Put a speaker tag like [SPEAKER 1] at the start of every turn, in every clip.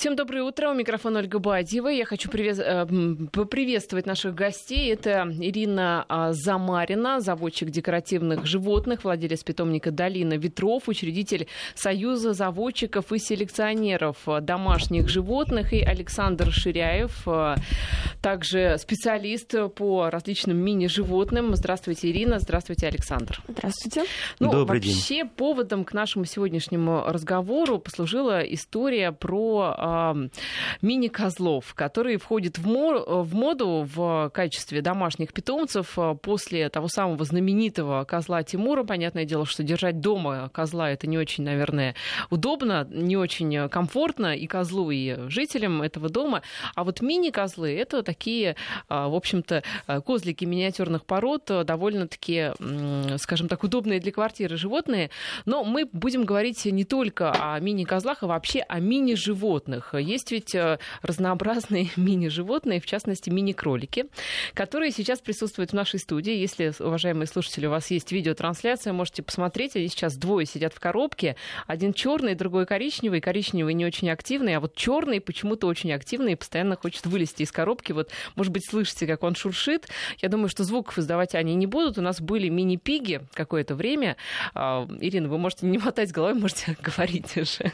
[SPEAKER 1] Всем доброе утро. У микрофона Ольга Бадьева. Я хочу привез... Э, поприветствовать наших гостей. Это Ирина а, Замарина, заводчик декоративных животных, владелец питомника «Долина ветров», учредитель Союза заводчиков и селекционеров домашних животных, и Александр Ширяев, э, также специалист по различным мини-животным. Здравствуйте, Ирина. Здравствуйте, Александр.
[SPEAKER 2] Здравствуйте.
[SPEAKER 1] Ну,
[SPEAKER 3] Добрый
[SPEAKER 1] вообще,
[SPEAKER 3] день.
[SPEAKER 1] поводом к нашему сегодняшнему разговору послужила история про а, мини-козлов, которые входят в, мор, в моду в качестве домашних питомцев а, после того самого знаменитого козла Тимура. Понятное дело, что держать дома козла это не очень, наверное, удобно, не очень комфортно и козлу, и жителям этого дома. А вот мини-козлы это такие, а, в общем-то, козлики миниатюрных пород, довольно-таки, скажем так, удобные для квартиры животные. Но мы будем говорить не только о мини-козлах, а вообще о мини-животных животных. Есть ведь э, разнообразные мини-животные, в частности, мини-кролики, которые сейчас присутствуют в нашей студии. Если, уважаемые слушатели, у вас есть видеотрансляция, можете посмотреть. Они сейчас двое сидят в коробке. Один черный, другой коричневый. Коричневый не очень активный, а вот черный почему-то очень активный и постоянно хочет вылезти из коробки. Вот, может быть, слышите, как он шуршит. Я думаю, что звуков издавать они не будут. У нас были мини-пиги какое-то время. А, Ирина, вы можете не мотать головой, можете говорить уже.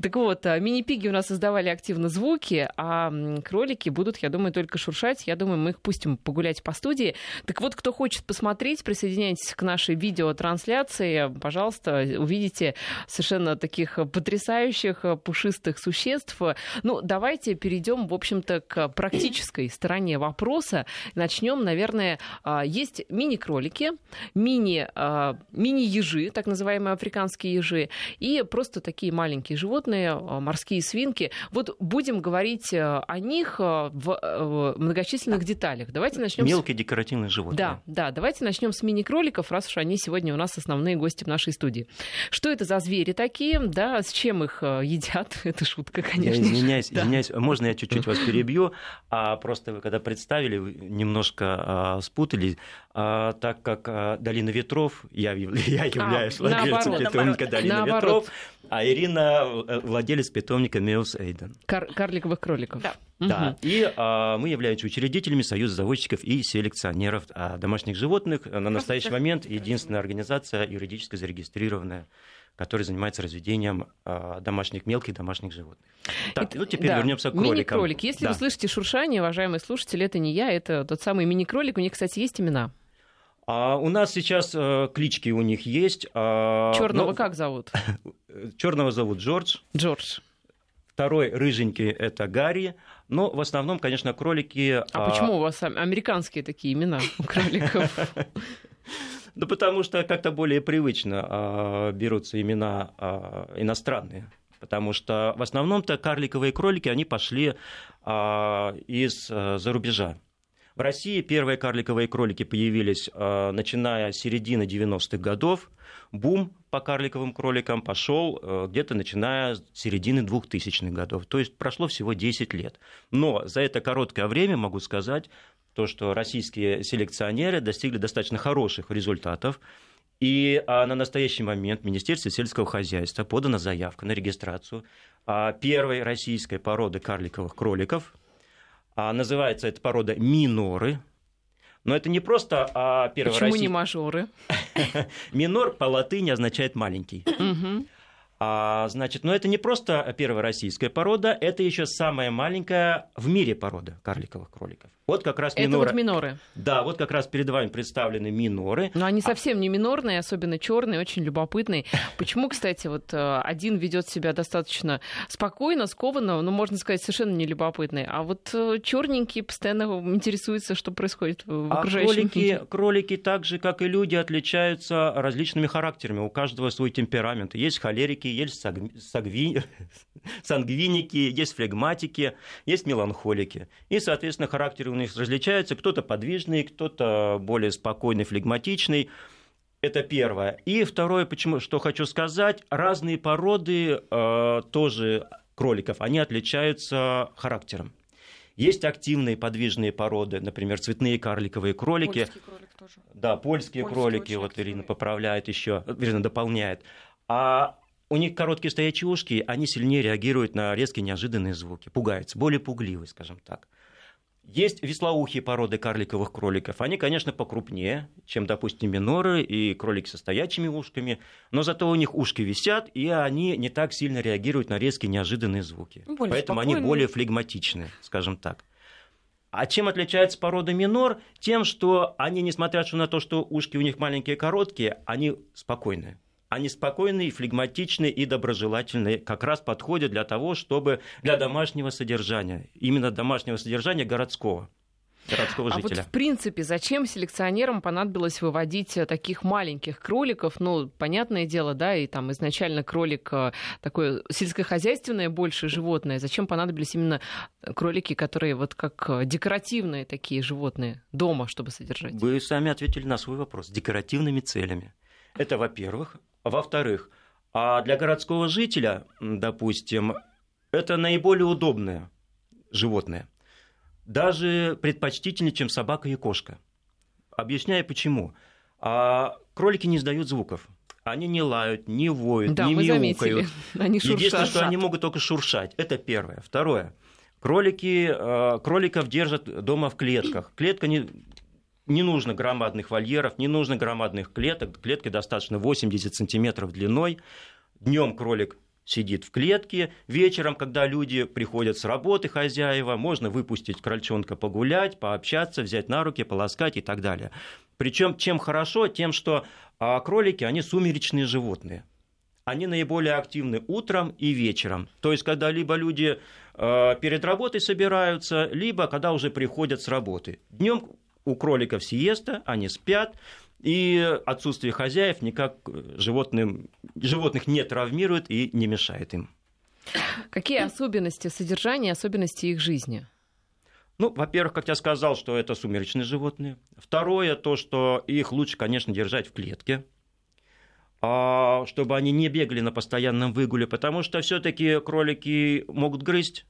[SPEAKER 1] Так вот, а, мини-пиги пиги у нас создавали активно звуки, а кролики будут, я думаю, только шуршать. Я думаю, мы их пустим погулять по студии. Так вот, кто хочет посмотреть, присоединяйтесь к нашей видеотрансляции. Пожалуйста, увидите совершенно таких потрясающих пушистых существ. Ну, давайте перейдем, в общем-то, к практической стороне вопроса. Начнем, наверное, а, есть мини-кролики, мини, а, мини-ежи, так называемые африканские ежи, и просто такие маленькие животные, а, морские свинки. Вот будем говорить э, о них э, в э, многочисленных деталях. Давайте начнем.
[SPEAKER 3] Мелкие с... декоративные животные.
[SPEAKER 1] Да, да. Давайте начнем с мини-кроликов, раз уж они сегодня у нас основные гости в нашей студии. Что это за звери такие? Да, с чем их едят? Это шутка, конечно.
[SPEAKER 3] Я извиняюсь, да. извиняюсь. Можно я чуть-чуть вас перебью? А просто вы когда представили, вы немножко а, спутали, а, так как а, Долина ветров, я, я являюсь а, владельцем питомника Долина наоборот. ветров, а Ирина владелец питомника Меус Эйден.
[SPEAKER 1] Кар- карликовых кроликов.
[SPEAKER 3] Да. Да, угу. и а, мы являемся учредителями Союза заводчиков и селекционеров а, домашних животных. На настоящий момент единственная организация юридически зарегистрированная которая занимается разведением а, домашних, мелких домашних животных.
[SPEAKER 1] Так, ну теперь да. вернемся к кроликам. Мини-кролик. Если да. вы слышите шуршание, уважаемые слушатели, это не я, это тот самый мини-кролик. У них, кстати, есть имена.
[SPEAKER 3] А у нас сейчас э, клички у них есть.
[SPEAKER 1] А, Черного но... как зовут?
[SPEAKER 3] Черного зовут Джордж.
[SPEAKER 1] Джордж.
[SPEAKER 3] Второй рыженький – это Гарри. Но в основном, конечно, кролики...
[SPEAKER 1] А, а... почему у вас американские такие имена у кроликов?
[SPEAKER 3] Да потому что как-то более привычно а, берутся имена а, иностранные. Потому что в основном-то карликовые кролики, они пошли из-за рубежа. В России первые карликовые кролики появились, э, начиная с середины 90-х годов. Бум по карликовым кроликам пошел э, где-то начиная с середины 2000-х годов. То есть прошло всего 10 лет. Но за это короткое время могу сказать, то, что российские селекционеры достигли достаточно хороших результатов. И а, на настоящий момент в Министерстве сельского хозяйства подана заявка на регистрацию а, первой российской породы карликовых кроликов, а, называется эта порода миноры. Но это не просто а, первый
[SPEAKER 1] Почему Россий... не мажоры?
[SPEAKER 3] Минор по латыни означает маленький. А, значит, но это не просто первая российская порода, это еще самая маленькая в мире порода карликовых кроликов. Вот как раз
[SPEAKER 1] миноры. Это вот миноры.
[SPEAKER 3] Да, вот как раз перед вами представлены миноры.
[SPEAKER 1] Но они а совсем не минорные, особенно черные, очень любопытные. Почему, кстати, вот э, один ведет себя достаточно спокойно, скованно, ну, можно сказать, совершенно не любопытный, а вот э, черненькие постоянно интересуются, что происходит в а окружающем
[SPEAKER 3] кролики, мире. кролики, так же, как и люди, отличаются различными характерами. У каждого свой темперамент. Есть холерики, есть сангви... сангвиники, есть флегматики, есть меланхолики. И, соответственно, характеры у них различаются. Кто-то подвижный, кто-то более спокойный, флегматичный. Это первое. И второе, почему, что хочу сказать, разные породы э, тоже кроликов, они отличаются характером. Есть активные подвижные породы, например, цветные карликовые кролики. Польский кролик тоже. Да, польские Польский кролики, вот Ирина поправляет еще, Ирина дополняет. А у них короткие стоячие ушки, они сильнее реагируют на резкие неожиданные звуки, пугаются, более пугливые, скажем так. Есть веслоухие породы карликовых кроликов. Они, конечно, покрупнее, чем, допустим, миноры и кролики со стоячими ушками, но зато у них ушки висят, и они не так сильно реагируют на резкие неожиданные звуки.
[SPEAKER 2] Более
[SPEAKER 3] Поэтому
[SPEAKER 2] спокойные.
[SPEAKER 3] они более флегматичны, скажем так. А чем отличается порода минор? Тем, что они, несмотря на то, что ушки у них маленькие и короткие, они спокойные. Они спокойные, флегматичные и доброжелательные, как раз подходят для того, чтобы для домашнего содержания, именно домашнего содержания городского, городского
[SPEAKER 1] А
[SPEAKER 3] жителя.
[SPEAKER 1] вот в принципе, зачем селекционерам понадобилось выводить э, таких маленьких кроликов? Ну, понятное дело, да, и там изначально кролик э, такое сельскохозяйственное больше животное. Зачем понадобились именно кролики, которые вот как э, декоративные такие животные дома, чтобы содержать?
[SPEAKER 3] Вы сами ответили на свой вопрос. Декоративными целями. Это, во-первых. Во-вторых, а для городского жителя, допустим, это наиболее удобное животное. Даже предпочтительнее, чем собака и кошка. Объясняю почему. А кролики не издают звуков. Они не лают, не воют,
[SPEAKER 1] Да,
[SPEAKER 3] не
[SPEAKER 1] мы заметили.
[SPEAKER 3] мяукают.
[SPEAKER 1] Они
[SPEAKER 3] Единственное,
[SPEAKER 1] шуршат.
[SPEAKER 3] что они могут только шуршать. Это первое. Второе. Кролики, э, кроликов держат дома в клетках. Клетка не, не нужно громадных вольеров, не нужно громадных клеток. Клетки достаточно 80 сантиметров длиной. Днем кролик сидит в клетке. Вечером, когда люди приходят с работы, хозяева, можно выпустить крольчонка погулять, пообщаться, взять на руки, полоскать и так далее. Причем чем хорошо, тем, что а, кролики, они сумеречные животные они наиболее активны утром и вечером. То есть, когда либо люди э, перед работой собираются, либо когда уже приходят с работы. Днем у кроликов сиеста, они спят, и отсутствие хозяев никак э, животным, животных не травмирует и не мешает им.
[SPEAKER 1] Какие особенности содержания, особенности их жизни?
[SPEAKER 3] Ну, во-первых, как я сказал, что это сумеречные животные. Второе, то, что их лучше, конечно, держать в клетке, а, чтобы они не бегали на постоянном выгуле, потому что все-таки кролики могут грызть.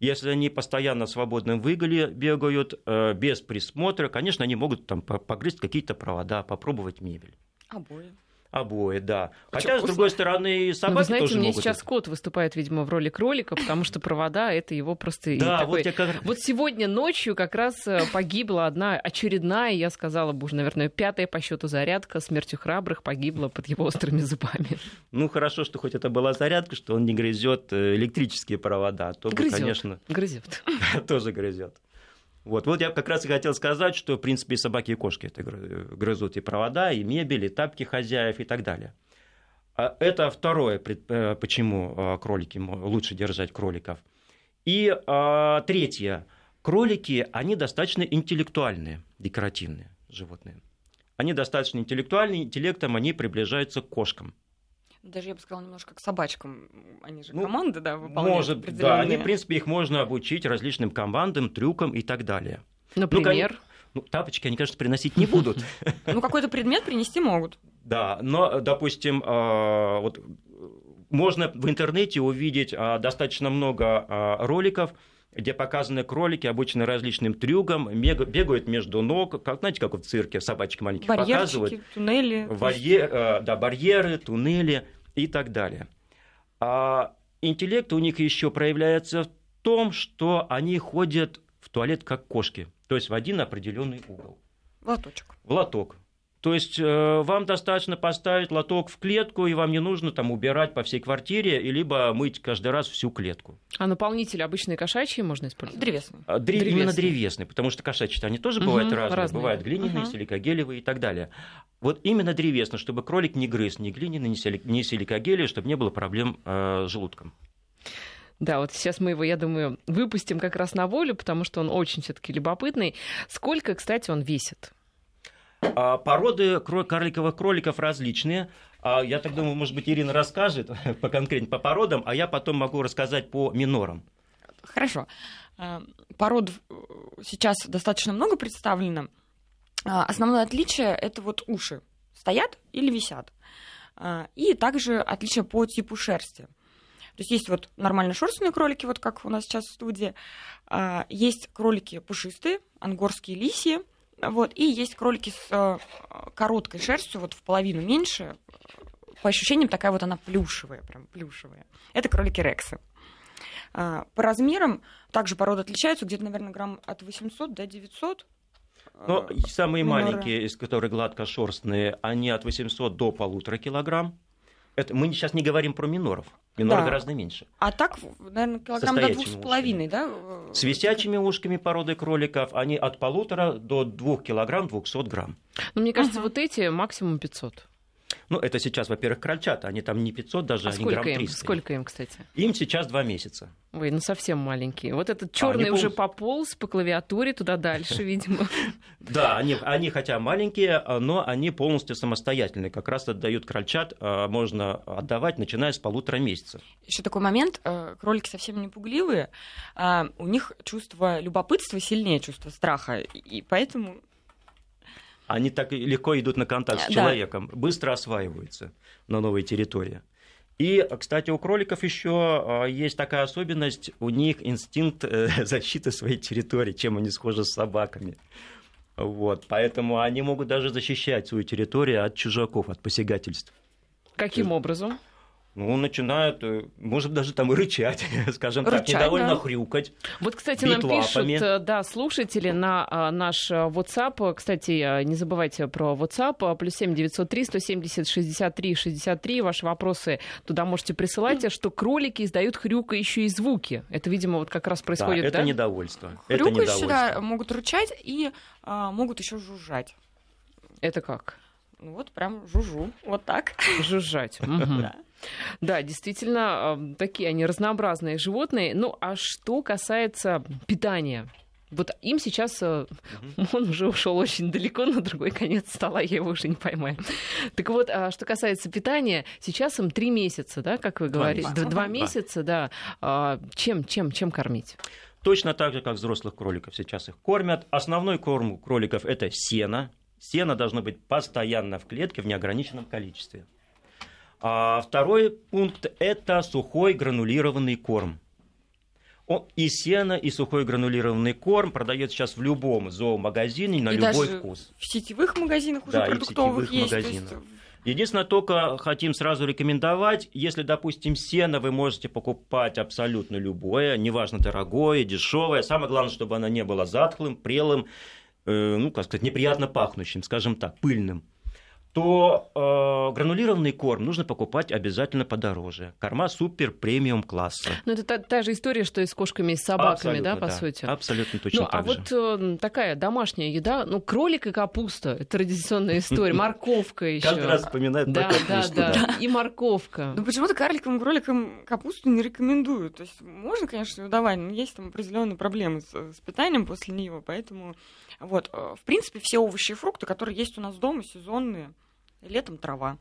[SPEAKER 3] Если они постоянно в свободном выгуле бегают, э, без присмотра, конечно, они могут там по- погрызть какие-то провода, попробовать мебель.
[SPEAKER 2] Обои.
[SPEAKER 3] Обои, да. Хотя, с
[SPEAKER 2] вкусно.
[SPEAKER 3] другой стороны, и
[SPEAKER 1] Ну,
[SPEAKER 3] собаки
[SPEAKER 1] вы знаете,
[SPEAKER 3] тоже
[SPEAKER 1] меня
[SPEAKER 3] могут.
[SPEAKER 1] сейчас кот выступает, видимо, в роли кролика, потому что провода это его просто
[SPEAKER 3] Да,
[SPEAKER 1] такой-
[SPEAKER 3] вот я как...
[SPEAKER 1] Вот сегодня ночью как раз э, погибла одна очередная, я сказала бы уже, наверное, пятая по счету зарядка смертью храбрых погибла под его острыми зубами.
[SPEAKER 3] Ну, хорошо, что хоть это была зарядка, что он не грызет э, электрические провода, а то бы,
[SPEAKER 1] Грызет.
[SPEAKER 3] конечно,
[SPEAKER 1] Грызет.
[SPEAKER 3] тоже грызет. Вот, вот я как раз и хотел сказать, что, в принципе, и собаки, и кошки это гры- грызут и провода, и мебель, и тапки хозяев, и так далее. А Это второе, э, почему э, кролики лучше держать кроликов. И а, третье. Кролики, они достаточно интеллектуальные, декоративные животные. Они достаточно интеллектуальные, интеллектом они приближаются к кошкам.
[SPEAKER 2] Даже я бы сказала немножко к собачкам. Они же
[SPEAKER 3] Ну,
[SPEAKER 2] команды, да, выполняют
[SPEAKER 3] Может, да, они, в принципе, их можно обучить различным командам, трюкам и так далее.
[SPEAKER 1] Например,
[SPEAKER 3] Ну, тапочки они, конечно, приносить не будут.
[SPEAKER 2] Ну, какой-то предмет принести могут.
[SPEAKER 3] Да, но, допустим, а, вот можно в интернете увидеть а, достаточно много а, роликов, где показаны кролики, обучены различным трюкам, бегают между ног, как, знаете, как в цирке собачек маленьких показывают.
[SPEAKER 2] Барьерчики, туннели. то есть-
[SPEAKER 3] Барье- э, да, барьеры, туннели и так далее. А интеллект у них еще проявляется в том, что они ходят в туалет как кошки, то есть в один определенный угол,
[SPEAKER 2] Лоточек.
[SPEAKER 3] в лоток. То есть э, вам достаточно поставить лоток в клетку, и вам не нужно там убирать по всей квартире, и либо мыть каждый раз всю клетку.
[SPEAKER 1] а наполнители обычные кошачьи можно использовать?
[SPEAKER 2] Древесный.
[SPEAKER 3] А, древ-
[SPEAKER 1] Древесные.
[SPEAKER 3] Именно древесные, потому что кошачьи они тоже бывают разные.
[SPEAKER 1] разные.
[SPEAKER 3] Бывают глиняные,
[SPEAKER 2] Мгм.
[SPEAKER 3] силикогелевые и так далее. Вот именно древесные, чтобы кролик не грыз ни глиняный, ни сили- ни силикогелевый, чтобы не было проблем э, с желудком.
[SPEAKER 1] Да, вот сейчас мы его, я думаю, выпустим как раз на волю, потому что он очень все-таки любопытный. Сколько, кстати, он весит?
[SPEAKER 3] А Породы карликовых кроликов различные. А Я так думаю, может быть, Ирина расскажет по конкретно по породам, а я потом могу рассказать по минорам.
[SPEAKER 2] Хорошо. Э, Пород э, сейчас достаточно много представлено. А, Основное отличие это вот уши. Стоят или висят. А, И также отличие по типу шерсти. То есть есть вот нормально шерстные кролики, вот как у нас сейчас в студии. А, Есть кролики пушистые, ангорские лисьи. Вот, и есть кролики с э, короткой шерстью, вот в половину меньше, по ощущениям такая вот она плюшевая, прям плюшевая. Это кролики Рексы. А, по размерам также породы отличаются, где-то, наверное, грамм от 800 до 900.
[SPEAKER 3] Но
[SPEAKER 2] А,
[SPEAKER 3] самые
[SPEAKER 2] миноры.
[SPEAKER 3] маленькие, из которых гладкошерстные, они от 800 до полутора килограмм. Это, мы сейчас не говорим про миноров. Миноры
[SPEAKER 2] Да.
[SPEAKER 3] гораздо меньше.
[SPEAKER 2] А так, наверное, килограмм до двух с половиной, да?
[SPEAKER 3] С висячими ушками породы кроликов они от полутора до двух килограмм 200 грамм.
[SPEAKER 1] Ну, мне кажется,
[SPEAKER 2] Ага.
[SPEAKER 1] вот эти максимум 500.
[SPEAKER 3] Ну, это сейчас, во-первых, крольчата. Они там не 500, даже
[SPEAKER 1] А
[SPEAKER 3] они грамм
[SPEAKER 1] сколько им?
[SPEAKER 3] 300.
[SPEAKER 1] Сколько им, кстати?
[SPEAKER 3] Им сейчас два месяца.
[SPEAKER 1] Ой, ну совсем маленькие. Вот этот черный
[SPEAKER 3] они
[SPEAKER 1] уже пополз по клавиатуре туда дальше, видимо.
[SPEAKER 3] Да, они, они хотя маленькие, а, но они полностью самостоятельные. Как раз отдают крольчат, а, можно отдавать, начиная с полутора месяца.
[SPEAKER 2] Еще такой момент, э, кролики совсем не пугливые, а у них чувство любопытства сильнее чувства страха, и поэтому
[SPEAKER 3] Они так легко идут на контакт с
[SPEAKER 2] Да.
[SPEAKER 3] человеком, быстро осваиваются на новой территории. И, кстати, у кроликов еще есть такая особенность, у них инстинкт э, защиты своей территории, чем они схожи с собаками. Вот, поэтому они могут даже защищать свою территорию от чужаков, от посягательств.
[SPEAKER 1] Каким образом?
[SPEAKER 3] Ну, начинают, э, может, даже там и рычать, скажем так,
[SPEAKER 2] Рычать,
[SPEAKER 3] недовольно
[SPEAKER 2] да.
[SPEAKER 3] хрюкать.
[SPEAKER 1] Вот, кстати, нам пишут,
[SPEAKER 3] лапами.
[SPEAKER 1] э, да, слушатели на а, наш а, WhatsApp. Кстати, не забывайте про WhatsApp. Плюс семь девятьсот три сто семьдесят шестьдесят три шестьдесят три. Ваши вопросы туда можете присылать. а Что кролики издают хрюкающие звуки. Это, видимо, вот как раз происходит,
[SPEAKER 3] да, это
[SPEAKER 1] да?
[SPEAKER 3] недовольство. Это
[SPEAKER 2] хрюкающие, да, могут рычать и а, могут еще жужжать.
[SPEAKER 1] Это как?
[SPEAKER 2] Ну вот прям жужжу, вот так.
[SPEAKER 1] Жужжать.
[SPEAKER 2] Да.
[SPEAKER 1] Да, действительно, такие они разнообразные животные. Ну, а что касается питания? Вот им сейчас, э, он уже ушел очень далеко на другой конец стола, я его уже не поймаю. Так вот, а что касается питания, сейчас им три месяца, да, как вы
[SPEAKER 3] Два
[SPEAKER 1] говорите?
[SPEAKER 3] месяца.
[SPEAKER 1] Два месяца, да. А, Чем, чем, чем кормить?
[SPEAKER 3] Точно так же, как взрослых кроликов сейчас их кормят. Основной корм кроликов – это сено. Сено должно быть постоянно в клетке в неограниченном количестве. А второй пункт – это сухой гранулированный корм. И сено, и сухой гранулированный корм продается сейчас в любом зоомагазине на
[SPEAKER 2] И
[SPEAKER 3] любой
[SPEAKER 2] даже
[SPEAKER 3] вкус.
[SPEAKER 2] В сетевых магазинах уже
[SPEAKER 3] Да, и в
[SPEAKER 2] продуктовых
[SPEAKER 3] сетевых
[SPEAKER 2] есть. то
[SPEAKER 3] магазинах.
[SPEAKER 2] есть,
[SPEAKER 3] Единственное, только хотим сразу рекомендовать, если, допустим, сено вы можете покупать абсолютно любое, неважно, дорогое, дешевое. Самое главное, чтобы оно не было затхлым, прелым, э, ну, как сказать, неприятно пахнущим, скажем так, пыльным то э, гранулированный корм нужно покупать обязательно подороже. Корма супер премиум класса.
[SPEAKER 1] Ну, это та, та же история, что и с кошками, и с собаками,
[SPEAKER 3] Абсолютно,
[SPEAKER 1] да, по сути?
[SPEAKER 3] Абсолютно точно
[SPEAKER 1] ну,
[SPEAKER 3] так
[SPEAKER 1] а
[SPEAKER 3] же.
[SPEAKER 1] вот э, такая домашняя еда, ну, кролик и капуста, это традиционная история, морковка еще.
[SPEAKER 3] Каждый раз вспоминают
[SPEAKER 1] Да, да, да, и морковка.
[SPEAKER 2] Ну почему-то карликовым кроликам капусту не рекомендуют. То есть можно, конечно, ее давать, но есть там определенные проблемы с, с питанием после нее, поэтому вот, э, в принципе, все овощи и фрукты, которые есть у нас дома, сезонные, летом трава.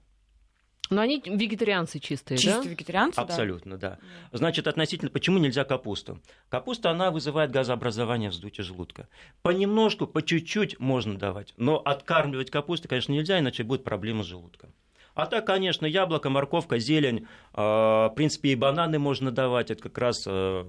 [SPEAKER 1] Но они вегетарианцы чистые,
[SPEAKER 2] Чисто
[SPEAKER 1] да?
[SPEAKER 2] вегетарианцы, да.
[SPEAKER 3] Абсолютно, да.
[SPEAKER 2] Да.
[SPEAKER 3] Значит, относительно, почему нельзя капусту? Капуста, она вызывает газообразование, вздутие желудка. Понемножку, по чуть-чуть можно давать, но откармливать капустой, конечно, нельзя, иначе будет проблема с желудком. А так, конечно, яблоко, морковка, зелень, э, в принципе, и бананы можно давать. Это как раз э,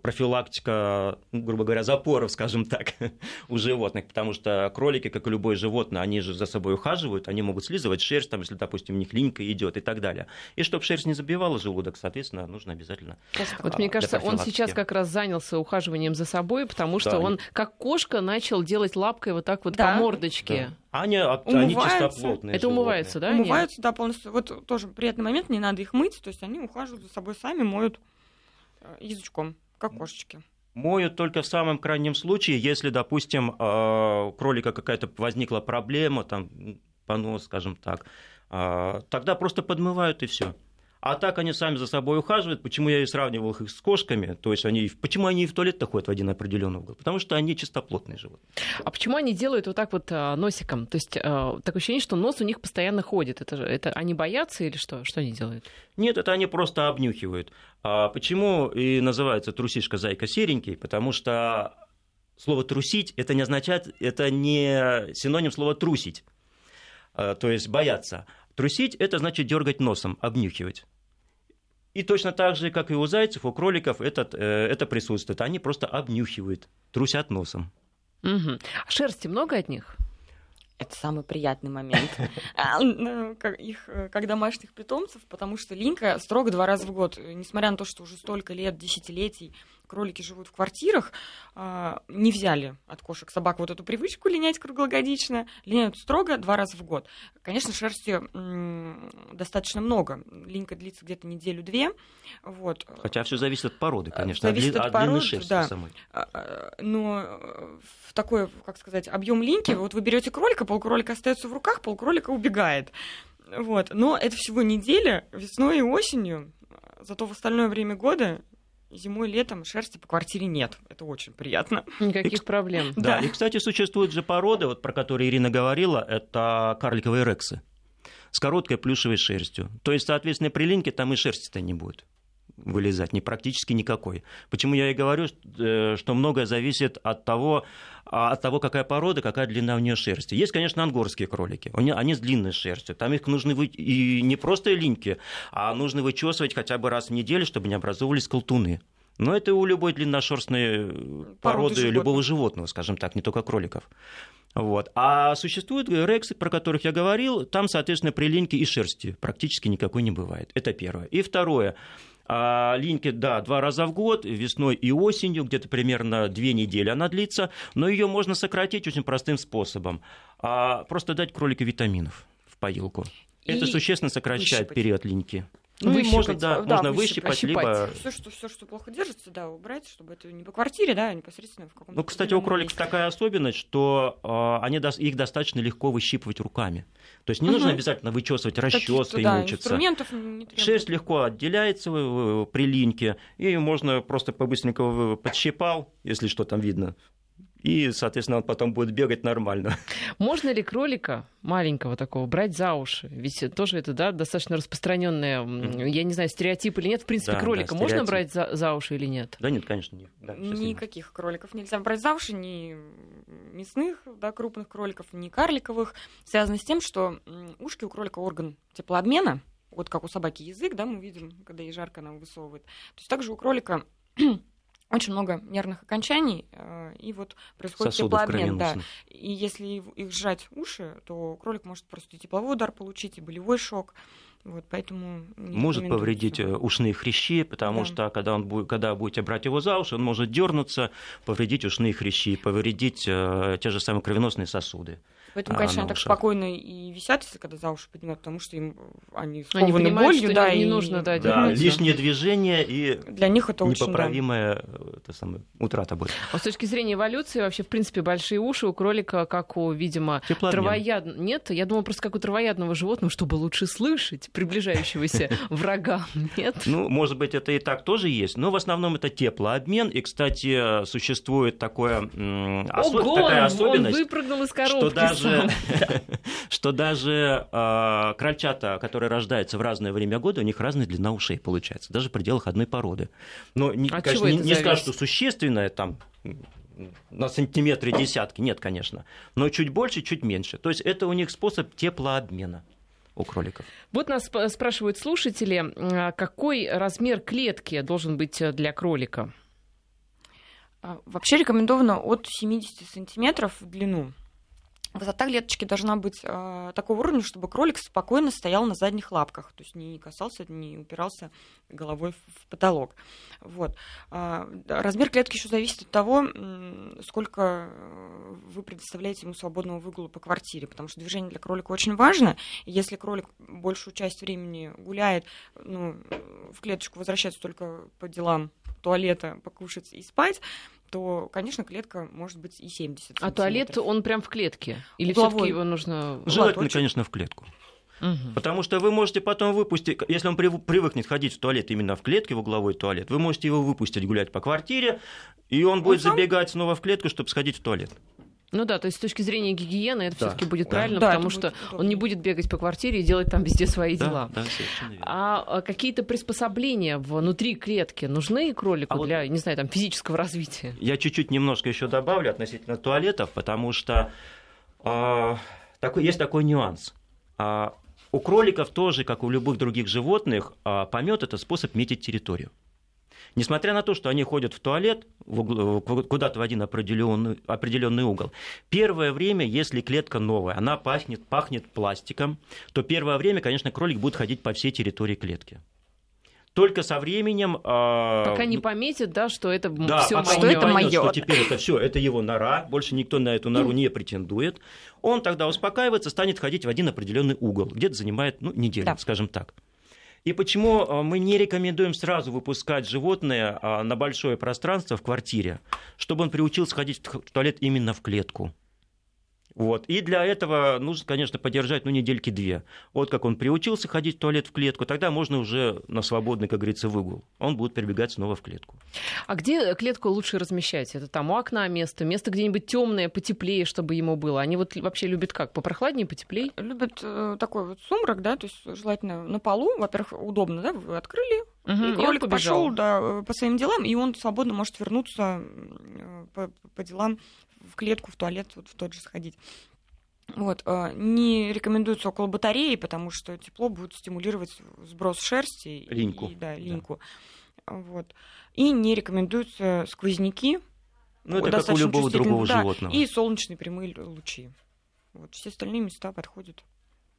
[SPEAKER 3] профилактика, ну, грубо говоря, запоров, скажем так, у животных. Потому что кролики, как и любое животное, они же за собой ухаживают, они могут слизывать шерсть, там, если, допустим, у них линька идет и так далее. И чтобы шерсть не забивала желудок, соответственно, нужно обязательно
[SPEAKER 1] Вот
[SPEAKER 3] А,
[SPEAKER 1] мне кажется, он сейчас как раз занялся ухаживанием за собой, потому что
[SPEAKER 3] Да.
[SPEAKER 1] он, как кошка, начал делать лапкой вот так вот
[SPEAKER 2] Да.
[SPEAKER 1] по мордочке.
[SPEAKER 3] Да. Они, они чистоплотные
[SPEAKER 1] Это
[SPEAKER 3] животные.
[SPEAKER 1] умывается, да?
[SPEAKER 2] Умываются, да, полностью. Вот тоже приятный момент, не надо их мыть, то есть они ухаживают за собой сами, моют э, язычком, как кошечки.
[SPEAKER 3] Моют только в самом крайнем случае, если, допустим, э, у кролика какая-то возникла проблема, там, понос, скажем так, э, тогда просто подмывают и все. А так они сами за собой ухаживают. Почему я и сравнивал их с кошками? То есть они, почему они и в туалет ходят в один определенный угол? Потому что они чистоплотные животные.
[SPEAKER 1] А почему они делают вот так вот а, носиком? То есть а, такое ощущение, что нос у них постоянно ходит. Это, это они боятся или что? Что они делают?
[SPEAKER 3] Нет, это они просто обнюхивают. А почему и называется трусишка зайка серенький? Потому что слово трусить это не означает, это не синоним слова трусить, А, то есть бояться. Трусить это значит дергать носом, обнюхивать. И точно так же, как и у зайцев, у кроликов этот, э, это присутствует. Они просто обнюхивают, трусят носом.
[SPEAKER 1] Мгм. А шерсти много от них?
[SPEAKER 2] это самый приятный момент а, ну, их э, как домашних питомцев, потому что линька строго два раза в год, несмотря на то, что уже столько лет, десятилетий кролики живут в квартирах, а, не взяли от кошек собак вот эту привычку линять круглогодично, линяют строго два раза в год. Конечно, шерсти достаточно много. Линька длится где-то неделю-две. Вот.
[SPEAKER 3] Хотя все зависит от породы, конечно,
[SPEAKER 2] зависит от, от, длины
[SPEAKER 3] шерсти
[SPEAKER 2] да.
[SPEAKER 3] самой.
[SPEAKER 2] А, а, но э, в такой, как сказать, объем линьки, вот вы берете кролика, полкролика остается в руках, полкролика убегает. Вот. Но это всего неделя, весной и осенью. Зато в остальное время года зимой, летом шерсти по квартире нет. Это очень приятно.
[SPEAKER 1] Никаких и, проблем.
[SPEAKER 3] Да, да, и, кстати, существуют же породы, вот, про которые Ирина говорила, это карликовые рексы с короткой плюшевой шерстью. То есть, соответственно, при линьке там и шерсти-то не будет вылезать, не практически никакой. Почему я и говорю, э, что многое зависит от того, а, от того, какая порода, какая длина у нее шерсти. Есть, конечно, ангорские кролики, они с длинной шерстью. Там их нужно вы... и не просто линьки, а нужно вычесывать хотя бы раз в неделю, чтобы не образовывались колтуны. Но это у любой длинношерстной породы, породы животных. любого животного, скажем так, не только кроликов. Вот. А существуют рексы, про которых я говорил, там, соответственно, при линьке и шерсти практически никакой не бывает. Это первое. И второе. А линьки, да, два раза в год, весной и осенью, где-то примерно две недели она длится, но ее можно сократить очень простым способом. А просто дать кролику витаминов в поилку. И Это существенно сокращает выщипать. период линьки.
[SPEAKER 1] Ну, выщипать. можно,
[SPEAKER 3] да, да можно выщипать, выщипать либо...
[SPEAKER 2] Все что, все, что плохо держится, да, убрать, чтобы это не по квартире, да, а непосредственно в каком-то...
[SPEAKER 3] Ну, кстати, у кроликов месте. такая особенность, что э, они, их достаточно легко выщипывать руками. То есть не угу. нужно обязательно вычесывать расческой
[SPEAKER 2] да,
[SPEAKER 3] мучиться. Шерсть легко отделяется при линьке, и можно просто побыстренько подщипал, если что там видно, и, соответственно, он потом будет бегать нормально.
[SPEAKER 1] Можно ли кролика маленького такого брать за уши? Ведь тоже это да, достаточно распространенная, mm-hmm. я не знаю, стереотип или нет. В принципе, да, кролика да, можно брать за, за уши или нет?
[SPEAKER 3] Да нет, конечно, нет. Да,
[SPEAKER 2] Никаких нет. кроликов нельзя брать за уши, ни мясных, да, крупных кроликов, ни карликовых. Связано с тем, что ушки у кролика орган теплообмена, вот как у собаки язык, да, мы видим, когда ей жарко, она высовывает. То есть также у кролика очень много нервных окончаний, э, и вот происходит
[SPEAKER 3] Сосудов
[SPEAKER 2] теплообмен. Да. И если их сжать уши, то кролик может просто и тепловой удар получить, и болевой шок. Вот, поэтому
[SPEAKER 3] может повредить э, ушные хрящи, потому да. что когда, он будет, когда будете брать его за уши, он может дернуться, повредить ушные хрящи, повредить э, те же самые кровеносные сосуды.
[SPEAKER 2] Поэтому, а, конечно, они так спокойно и висят, если когда за уши поднимают, потому что им они скованы они болью, что да,
[SPEAKER 1] не и нужно, да,
[SPEAKER 3] да лишнее движение и
[SPEAKER 2] для них это
[SPEAKER 3] непоправимая очень, да. это самое, утрата будет.
[SPEAKER 1] А с точки зрения эволюции вообще, в принципе, большие уши у кролика, как у, видимо, травоядного... Нет, я думаю, просто как у травоядного животного, чтобы лучше слышать приближающегося врага. Нет?
[SPEAKER 3] Ну, может быть, это и так тоже есть, но в основном это теплообмен. И, кстати, существует такое,
[SPEAKER 1] Ого, такая особенность, он выпрыгнул из коробки
[SPEAKER 3] что даже даже, что даже э, крольчата, которые рождаются в разное время года, у них разная длина ушей получается, даже в пределах одной породы. Но, не, а конечно, не, не скажу, что существенное там на сантиметры десятки, нет, конечно, но чуть больше, чуть меньше. То есть это у них способ теплообмена у кроликов.
[SPEAKER 1] Вот нас спрашивают слушатели, а какой размер клетки должен быть для кролика?
[SPEAKER 2] А, вообще рекомендовано от 70 сантиметров в длину. Высота клеточки должна быть э, такого уровня, чтобы кролик спокойно стоял на задних лапках, то есть не касался, не упирался головой в потолок. Вот. Э, размер клетки еще зависит от того, сколько вы предоставляете ему свободного выгула по квартире, потому что движение для кролика очень важно. Если кролик большую часть времени гуляет, ну, в клеточку возвращается только по делам туалета, покушать и спать, то, конечно, клетка может быть и 70
[SPEAKER 1] А туалет, он прям в клетке? Или все таки его нужно...
[SPEAKER 3] Желательно, конечно, в клетку. Угу. Потому что вы можете потом выпустить, если он привыкнет ходить в туалет именно в клетке, в угловой туалет, вы можете его выпустить гулять по квартире, и он будет он забегать снова в клетку, чтобы сходить в туалет.
[SPEAKER 1] Ну да, то есть с точки зрения гигиены это да, все-таки будет да. правильно, да, потому что он не будет бегать по квартире и делать там везде свои
[SPEAKER 3] да,
[SPEAKER 1] дела.
[SPEAKER 3] Да,
[SPEAKER 1] а, а какие-то приспособления внутри клетки нужны кролику а для, вот не знаю, там физического развития?
[SPEAKER 3] Я чуть-чуть немножко еще добавлю относительно туалетов, потому что э, такой, есть такой нюанс. Э, у кроликов тоже, как у любых других животных, э, помет это способ метить территорию. Несмотря на то, что они ходят в туалет куда-то в один определенный, определенный угол, первое время, если клетка новая, она пахнет, пахнет пластиком, то первое время, конечно, кролик будет ходить по всей территории клетки только со временем...
[SPEAKER 1] Пока не пометит, да, что это
[SPEAKER 3] да,
[SPEAKER 1] все
[SPEAKER 3] что это мое. Что теперь это все, это его нора, больше никто на эту нору не претендует. Он тогда успокаивается, станет ходить в один определенный угол, где-то занимает ну, неделю, да. скажем так. И почему а, мы не рекомендуем сразу выпускать животное а, на большое пространство в квартире, чтобы он приучился ходить в туалет именно в клетку. Вот. И для этого нужно, конечно, подержать ну, недельки две. Вот как он приучился ходить в туалет в клетку, тогда можно уже на свободный, как говорится, выгул. Он будет перебегать снова в клетку.
[SPEAKER 1] А где клетку лучше размещать? Это там у окна место, место где-нибудь темное, потеплее, чтобы ему было. Они вот вообще любят как? Попрохладнее, потеплее?
[SPEAKER 2] Любят э, такой вот сумрак, да, то есть желательно на полу. Во-первых, удобно, да, вы открыли, Угу, и кролик пошел да, э, по своим делам, и он свободно может вернуться э, по, по делам в клетку, в туалет, вот в тот же сходить. Вот. Э, не рекомендуется около батареи, потому что тепло будет стимулировать сброс шерсти.
[SPEAKER 3] Линьку.
[SPEAKER 2] И, да, линьку. Да. Вот. И не рекомендуются сквозняки.
[SPEAKER 3] Ну, это как у любого другого да, животного.
[SPEAKER 2] И солнечные прямые лучи. Вот. Все остальные места подходят.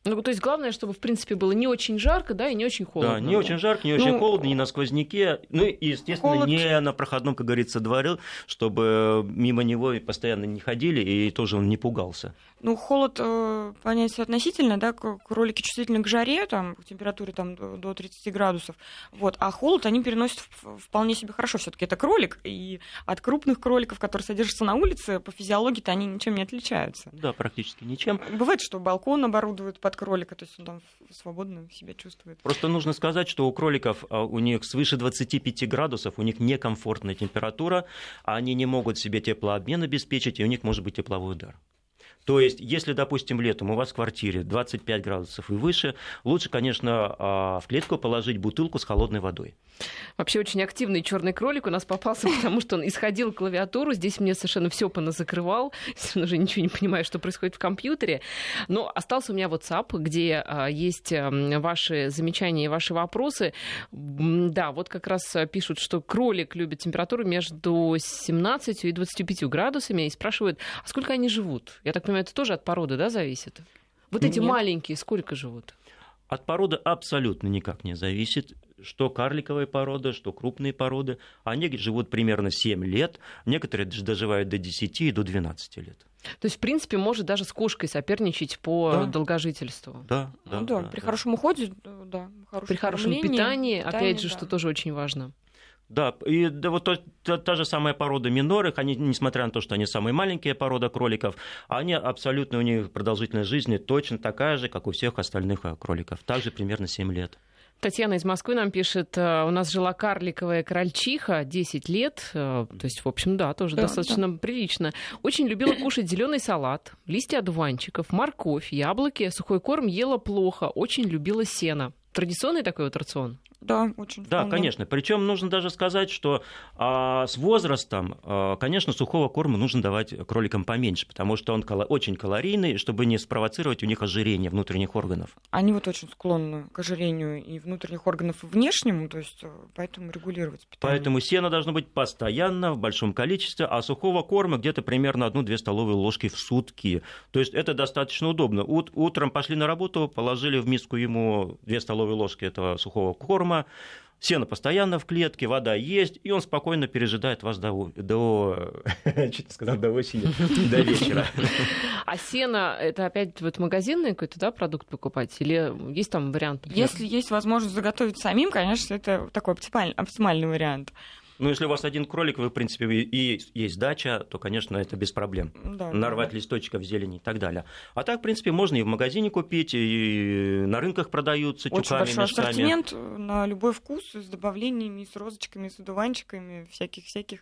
[SPEAKER 1] Ну, то есть главное, чтобы, в принципе, было не очень жарко, да, и не очень холодно.
[SPEAKER 3] Да, не очень жарко, не ну, очень холодно, не на сквозняке. Ну, и, естественно, холод... не на проходном, как говорится, дворе, чтобы мимо него постоянно не ходили, и тоже он не пугался.
[SPEAKER 2] Ну, холод, э, понятие относительно, да, кролики чувствительны к жаре, там, к температуре там, до 30 градусов, вот, а холод они переносят вполне себе хорошо. все таки это кролик, и от крупных кроликов, которые содержатся на улице, по физиологии-то они ничем не отличаются.
[SPEAKER 3] Да, практически ничем.
[SPEAKER 2] Бывает, что балкон оборудуют под кролика, то есть он там свободно себя чувствует.
[SPEAKER 3] Просто нужно сказать, что у кроликов, а, у них свыше 25 градусов, у них некомфортная температура, они не могут себе теплообмен обеспечить, и у них может быть тепловой удар. То есть, если, допустим, летом у вас в квартире 25 градусов и выше, лучше, конечно, а, в клетку положить бутылку с холодной водой.
[SPEAKER 1] Вообще очень активный черный кролик у нас попался, потому что он исходил клавиатуру. Здесь мне совершенно все поназакрывал. Уже ничего не понимаю, что происходит в компьютере. Но остался у меня WhatsApp, где а, есть ваши замечания и ваши вопросы. Да, вот как раз пишут, что кролик любит температуру между 17 и 25 градусами и спрашивают, а сколько они живут? Я так понимаю, это тоже от породы, да, зависит? Вот эти Нет. маленькие сколько живут?
[SPEAKER 3] От породы абсолютно никак не зависит. Что карликовые породы, что крупные породы. Они живут примерно 7 лет, некоторые доживают до 10 и до 12 лет.
[SPEAKER 1] То есть, в принципе, может даже с кошкой соперничать по да. долгожительству.
[SPEAKER 3] Да, да,
[SPEAKER 2] ну, да, да. При да. хорошем уходе, да.
[SPEAKER 1] При хорошем питании, питании, опять же, да. что тоже очень важно.
[SPEAKER 3] Да, и да, вот то, та, та же самая порода минорых, они, несмотря на то, что они самые маленькие порода кроликов, они абсолютно, у них продолжительность жизни точно такая же, как у всех остальных э, кроликов, также примерно 7 лет.
[SPEAKER 1] Татьяна из Москвы нам пишет, э, у нас жила карликовая крольчиха 10 лет, э, то есть, в общем, да, тоже да, достаточно да. прилично. Очень любила кушать зеленый салат, листья одуванчиков, морковь, яблоки, сухой корм ела плохо, очень любила сено. Традиционный такой вот рацион?
[SPEAKER 2] Да, очень.
[SPEAKER 3] Да, вполне. конечно. Причем нужно даже сказать, что а, с возрастом, а, конечно, сухого корма нужно давать кроликам поменьше, потому что он очень калорийный, чтобы не спровоцировать у них ожирение внутренних органов.
[SPEAKER 2] Они вот очень склонны к ожирению и внутренних органов и внешнему, то есть э, поэтому регулировать питание.
[SPEAKER 3] Поэтому сено должно быть постоянно в большом количестве, а сухого корма где-то примерно 1-2 столовые ложки в сутки. То есть это достаточно удобно. Ут- утром пошли на работу, положили в миску ему 2 столовые ложки этого сухого корма, корма, сено постоянно в клетке, вода есть, и он спокойно пережидает вас до, до что-то сказал, до осени, до вечера.
[SPEAKER 1] А сено, это опять вот магазинный какой-то, да, продукт покупать? Или есть там вариант?
[SPEAKER 2] Если есть возможность заготовить самим, конечно, это такой оптимальный, оптимальный вариант.
[SPEAKER 3] Ну, если у вас один кролик, вы, в принципе, и есть дача, то, конечно, это без проблем. Да, Нарвать да. листочков зелени и так далее. А так, в принципе, можно и в магазине купить, и на рынках продаются
[SPEAKER 2] Очень
[SPEAKER 3] тюками,
[SPEAKER 2] большой мешками. ассортимент на любой вкус, с добавлениями, с розочками, с одуванчиками, всяких-всяких.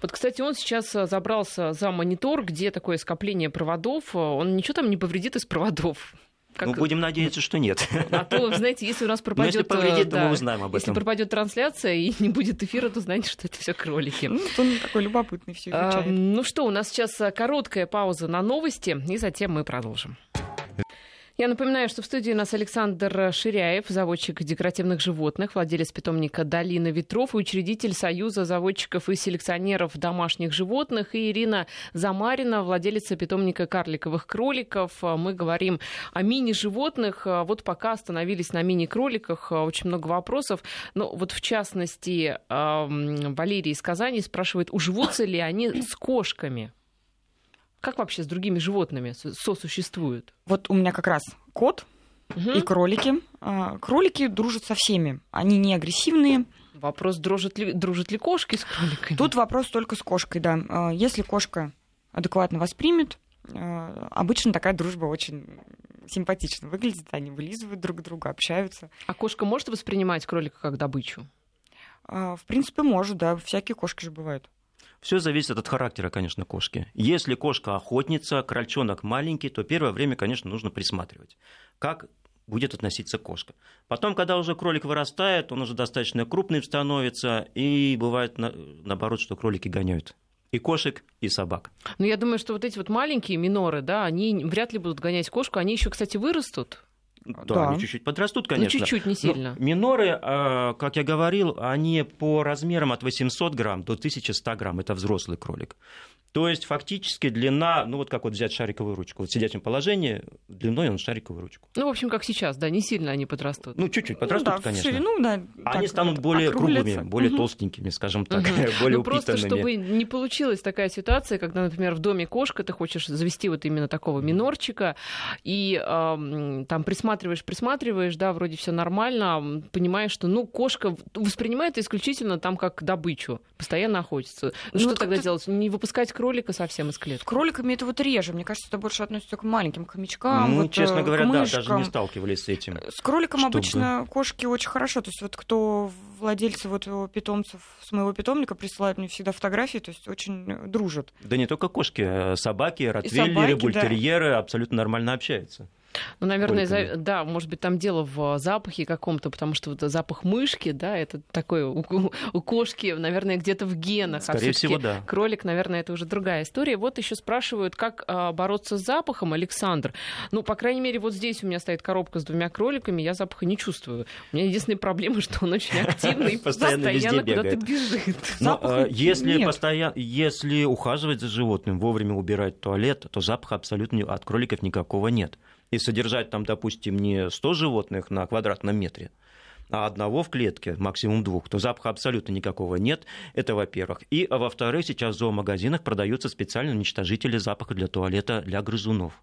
[SPEAKER 1] Вот, кстати, он сейчас забрался за монитор, где такое скопление проводов. Он ничего там не повредит из проводов.
[SPEAKER 3] Как... Ну, будем надеяться, что нет.
[SPEAKER 1] А то, знаете, если у нас пропадет...
[SPEAKER 3] если повредит, да, то мы узнаем об этом.
[SPEAKER 1] Если пропадет трансляция и не будет эфира, то знаете, что это все кролики.
[SPEAKER 2] Ну, он такой любопытный все изучает. А,
[SPEAKER 1] ну что, у нас сейчас короткая пауза на новости, и затем мы продолжим. Я напоминаю, что в студии у нас Александр Ширяев, заводчик декоративных животных, владелец питомника «Долина ветров» и учредитель Союза заводчиков и селекционеров домашних животных, и Ирина Замарина, владелица питомника карликовых кроликов. Мы говорим о мини-животных. Вот пока остановились на мини-кроликах, очень много вопросов. Но вот в частности, Валерий из Казани спрашивает, уживутся ли они с кошками? Как вообще с другими животными сосуществуют?
[SPEAKER 2] Вот у меня как раз кот угу. и кролики. А, кролики дружат со всеми. Они не агрессивные.
[SPEAKER 1] Вопрос, дружат ли, дружат ли кошки с кроликами?
[SPEAKER 2] Тут вопрос только с кошкой, да. А, если кошка адекватно воспримет, а, обычно такая дружба очень симпатично выглядит. Они вылизывают друг друга, общаются.
[SPEAKER 1] А кошка может воспринимать кролика как добычу?
[SPEAKER 2] В принципе, может, да. Всякие кошки же бывают.
[SPEAKER 3] Все зависит от характера, конечно, кошки. Если кошка охотница, крольчонок маленький, то первое время, конечно, нужно присматривать, как будет относиться кошка. Потом, когда уже кролик вырастает, он уже достаточно крупный становится, и бывает наоборот, что кролики гоняют и кошек, и собак.
[SPEAKER 1] Ну, я думаю, что вот эти вот маленькие миноры, да, они вряд ли будут гонять кошку. Они еще, кстати, вырастут.
[SPEAKER 3] Да, да, они чуть-чуть подрастут, ну, конечно.
[SPEAKER 1] Ну, чуть-чуть, не сильно.
[SPEAKER 3] Но миноры, а, как я говорил, они по размерам от 800 грамм до 1100 грамм. Это взрослый кролик. То есть фактически длина, ну вот как вот взять шариковую ручку, вот в сидячем положении длиной он шариковую ручку.
[SPEAKER 1] Ну, в общем, как сейчас, да, не сильно они подрастут.
[SPEAKER 3] Ну, чуть-чуть подрастут, ну,
[SPEAKER 2] да,
[SPEAKER 3] конечно.
[SPEAKER 2] Ширину, да,
[SPEAKER 3] они станут более округлятся. круглыми, более угу. толстенькими, скажем так, угу. более ну,
[SPEAKER 1] просто, чтобы не получилась такая ситуация, когда, например, в доме кошка, ты хочешь завести вот именно такого минорчика, и э, там присматриваешь, присматриваешь, да, вроде все нормально, понимаешь, что, ну, кошка воспринимает исключительно там как добычу, постоянно охотится. Ну, ну что тогда делать? Не выпускать кролика совсем из клетки?
[SPEAKER 2] С кроликами это вот реже. Мне кажется, это больше относится к маленьким хомячкам.
[SPEAKER 3] Ну,
[SPEAKER 2] вот,
[SPEAKER 3] честно
[SPEAKER 2] э,
[SPEAKER 3] говоря, да, даже не сталкивались с этим.
[SPEAKER 2] С кроликом чтобы... обычно кошки очень хорошо. То есть вот кто владельцы вот питомцев с моего питомника присылают мне всегда фотографии, то есть очень дружат.
[SPEAKER 3] Да не только кошки, а собаки, ротвейлеры, собаки, бультерьеры да. абсолютно нормально общаются.
[SPEAKER 1] Ну, наверное, за... да, может быть, там дело в запахе каком-то, потому что вот запах мышки, да, это такой у, у кошки, наверное, где-то в генах.
[SPEAKER 3] А Скорее а всего, да.
[SPEAKER 1] Кролик, наверное, это уже другая история. Вот еще спрашивают, как а, бороться с запахом, Александр. Ну, по крайней мере, вот здесь у меня стоит коробка с двумя кроликами, я запаха не чувствую. У меня единственная проблема, что он очень активный, постоянно куда-то бежит.
[SPEAKER 3] А, если постоянно, если ухаживать за животным, вовремя убирать туалет, то запаха абсолютно от кроликов никакого нет и содержать там, допустим, не 100 животных на квадратном метре, а одного в клетке, максимум двух, то запаха абсолютно никакого нет. Это во-первых. И во-вторых, сейчас в зоомагазинах продаются специальные уничтожители запаха для туалета для грызунов.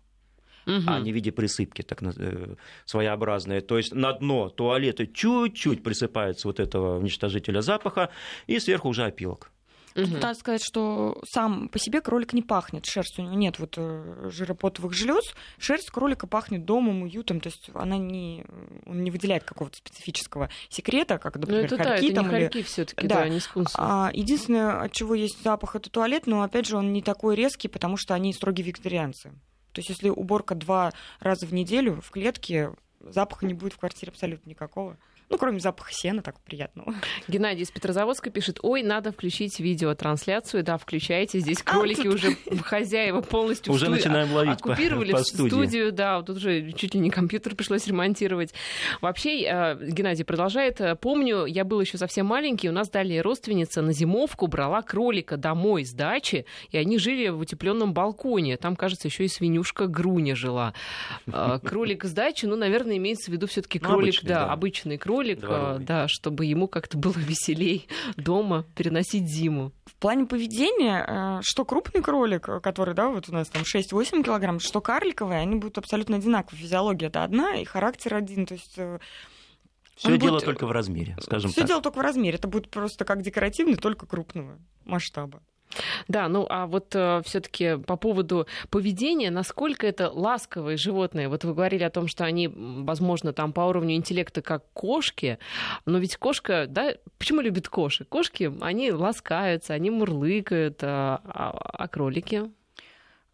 [SPEAKER 3] Угу. а не в виде присыпки так э, своеобразные. То есть на дно туалета чуть-чуть присыпается вот этого уничтожителя запаха, и сверху уже опилок.
[SPEAKER 2] Угу. Надо сказать, что сам по себе кролик не пахнет, шерсть у него нет вот э, жиропотовых желез, шерсть кролика пахнет домом, уютом, то есть она не, он не выделяет какого-то специфического секрета, как, ну, например,
[SPEAKER 1] это,
[SPEAKER 2] хорьки.
[SPEAKER 1] Да, это
[SPEAKER 2] не
[SPEAKER 1] или... хорьки все-таки, да. да, не скунсы.
[SPEAKER 2] А, единственное, от чего есть запах, это туалет, но опять же он не такой резкий, потому что они строгие вегетарианцы. То есть если уборка два раза в неделю в клетке, запаха не будет в квартире абсолютно никакого. Ну, кроме запаха сена, так приятного.
[SPEAKER 1] Геннадий из Петрозаводска пишет, ой, надо включить видеотрансляцию. Да, включайте. Здесь а, кролики а, уже хозяева полностью
[SPEAKER 3] уже начинаем ловить
[SPEAKER 1] оккупировали по, по студии. студию. Да, тут уже чуть ли не компьютер пришлось ремонтировать. Вообще, э, Геннадий продолжает. Помню, я был еще совсем маленький, у нас дали родственница на зимовку брала кролика домой с дачи, и они жили в утепленном балконе. Там, кажется, еще и свинюшка Груня жила. Э, кролик с дачи, ну, наверное, имеется в виду все-таки ну, кролик, обычный, да, да, обычный кролик кролик, Дворовый. да, чтобы ему как-то было веселей дома переносить зиму.
[SPEAKER 2] В плане поведения, э, что крупный кролик, который, да, вот у нас там 6-8 килограмм, что карликовый, они будут абсолютно одинаковы. Физиология это одна, и характер один. То есть э,
[SPEAKER 3] все дело будет... только в размере, скажем
[SPEAKER 2] Все
[SPEAKER 3] так.
[SPEAKER 2] дело только в размере. Это будет просто как декоративный, только крупного масштаба.
[SPEAKER 1] Да, ну а вот э, все-таки по поводу поведения, насколько это ласковые животные. Вот вы говорили о том, что они, возможно, там по уровню интеллекта как кошки, но ведь кошка, да, почему любят кошек? Кошки, они ласкаются, они мурлыкают, а, а, а кролики?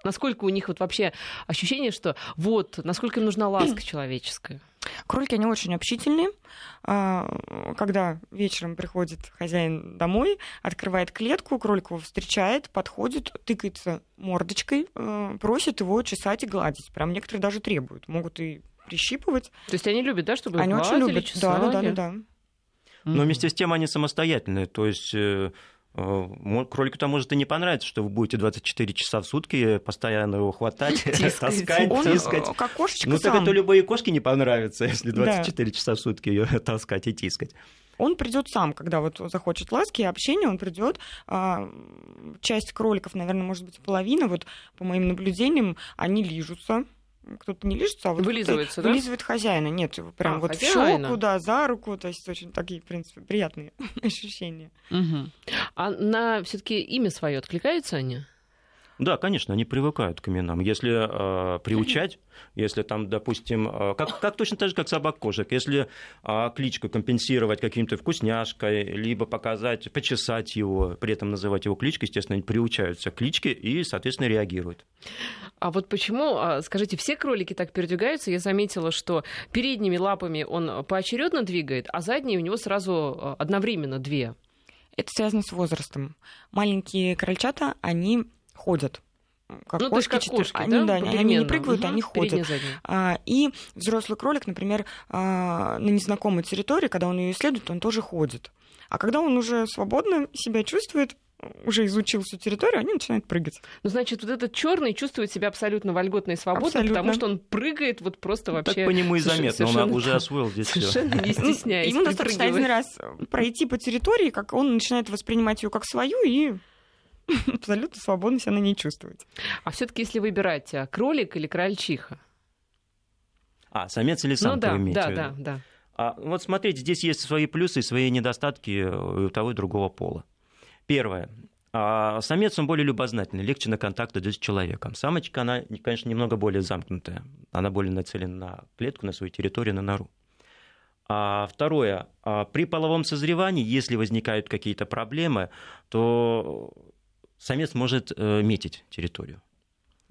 [SPEAKER 1] Насколько у них вот вообще ощущение, что вот, насколько им нужна ласка человеческая?
[SPEAKER 2] Кролики, они очень общительные. А, когда вечером приходит хозяин домой, открывает клетку, кролик его встречает, подходит, тыкается мордочкой, э, просит его чесать и гладить. Прям некоторые даже требуют. Могут и прищипывать.
[SPEAKER 1] То есть они любят, да, чтобы
[SPEAKER 2] Они очень любят. Да, да, да, да, да.
[SPEAKER 3] Но вместе с тем они самостоятельные. То есть э, Кролику-то может и не понравиться, что вы будете 24 часа в сутки постоянно его хватать, таскать, тискать.
[SPEAKER 2] э, как кошечка
[SPEAKER 3] Ну так это любые кошки не понравится, если 24 часа в сутки ее таскать и тискать.
[SPEAKER 2] Он придет сам, когда вот захочет ласки и общения, он придет. Часть кроликов, наверное, может быть, половина, вот по моим наблюдениям, они лижутся. Кто-то не лижется, а вот
[SPEAKER 1] Вылизывается, да?
[SPEAKER 2] вылизывает хозяина. Нет, прям
[SPEAKER 1] А,
[SPEAKER 2] вот
[SPEAKER 1] хозяина.
[SPEAKER 2] в щеку, да, за руку. То есть очень такие, в принципе, приятные ощущения.
[SPEAKER 1] Мгм. А на все-таки имя свое откликаются они?
[SPEAKER 3] Да, конечно, они привыкают к именам. Если э, приучать, если там, допустим, э, как, как точно так же, как собак-кошек, если э, кличку компенсировать каким-то вкусняшкой, либо показать, почесать его, при этом называть его кличкой, естественно, они приучаются к кличке и, соответственно, реагируют.
[SPEAKER 1] А вот почему, скажите, все кролики так передвигаются? Я заметила, что передними лапами он поочередно двигает, а задние у него сразу одновременно две.
[SPEAKER 2] Это связано с возрастом. Маленькие крольчата, они ходят. Как
[SPEAKER 1] ну, то есть
[SPEAKER 2] кошки,
[SPEAKER 1] как кошки,
[SPEAKER 2] они,
[SPEAKER 1] да?
[SPEAKER 2] да, они не прыгают,
[SPEAKER 1] Мгм.
[SPEAKER 2] они ходят. А, И взрослый кролик, например, а, на незнакомой территории, когда он ее исследует, он тоже ходит. А когда он уже свободно себя чувствует, уже изучил всю территорию, они начинают прыгать.
[SPEAKER 1] Ну, значит, вот этот черный чувствует себя абсолютно вольготно и свободно,
[SPEAKER 2] Абсолютно.
[SPEAKER 1] потому что он прыгает вот просто
[SPEAKER 3] Ну,
[SPEAKER 1] вообще...
[SPEAKER 3] так по нему и заметно, он уже освоил здесь все.
[SPEAKER 1] Совершенно не
[SPEAKER 2] Ну,
[SPEAKER 1] стесняясь.
[SPEAKER 2] Ему достаточно один раз пройти по территории, как он начинает воспринимать ее как свою и абсолютно свободно себя на ней чувствовать.
[SPEAKER 1] А все-таки, если выбирать а, кролик или крольчиха?
[SPEAKER 3] А, самец или
[SPEAKER 1] Ну
[SPEAKER 3] самка
[SPEAKER 1] да,
[SPEAKER 3] вы имеете в
[SPEAKER 1] да,
[SPEAKER 3] виду?
[SPEAKER 1] да, да.
[SPEAKER 3] А, вот смотрите, здесь есть свои плюсы и свои недостатки у того и другого пола. Первое. А, Самец, он более любознательный, легче на контакт идет с человеком. Самочка, она, конечно, немного более замкнутая. Она более нацелена на клетку, на свою территорию, на нору. А второе. а, При половом созревании, если возникают какие-то проблемы, то самец может э, метить территорию.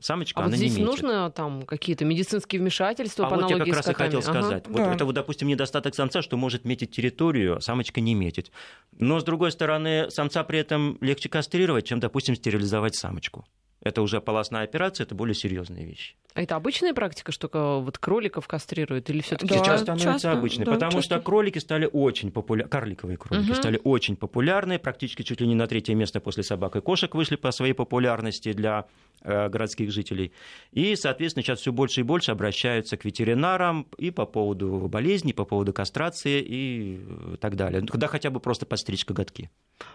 [SPEAKER 3] Самочка,
[SPEAKER 1] А вот
[SPEAKER 3] она
[SPEAKER 1] здесь
[SPEAKER 3] не метит.
[SPEAKER 1] нужно там какие-то медицинские вмешательства
[SPEAKER 3] А
[SPEAKER 1] по
[SPEAKER 3] вот я
[SPEAKER 1] аналогии
[SPEAKER 3] как
[SPEAKER 1] с
[SPEAKER 3] раз и хотел
[SPEAKER 1] Ага.
[SPEAKER 3] сказать. Вот
[SPEAKER 2] Да.
[SPEAKER 3] это, вот, допустим, недостаток самца, что может метить территорию, а самочка не метит. Но, с другой стороны, самца при этом легче кастрировать, чем, допустим, стерилизовать самочку. Это уже полостная операция, это более серьезные вещи.
[SPEAKER 1] А это обычная практика, что вот кроликов кастрируют или все-таки
[SPEAKER 2] Да,
[SPEAKER 3] Сейчас становится
[SPEAKER 2] часто,
[SPEAKER 3] обычной,
[SPEAKER 2] да,
[SPEAKER 3] потому
[SPEAKER 2] часто.
[SPEAKER 3] что кролики стали очень популярны, карликовые кролики
[SPEAKER 1] Мгм.
[SPEAKER 3] стали очень популярны, практически чуть ли не на третье место после собак и кошек вышли по своей популярности для городских жителей. И, соответственно, сейчас все больше и больше обращаются к ветеринарам и по поводу болезней, по поводу кастрации и э, так далее. Куда хотя бы просто подстричь коготки.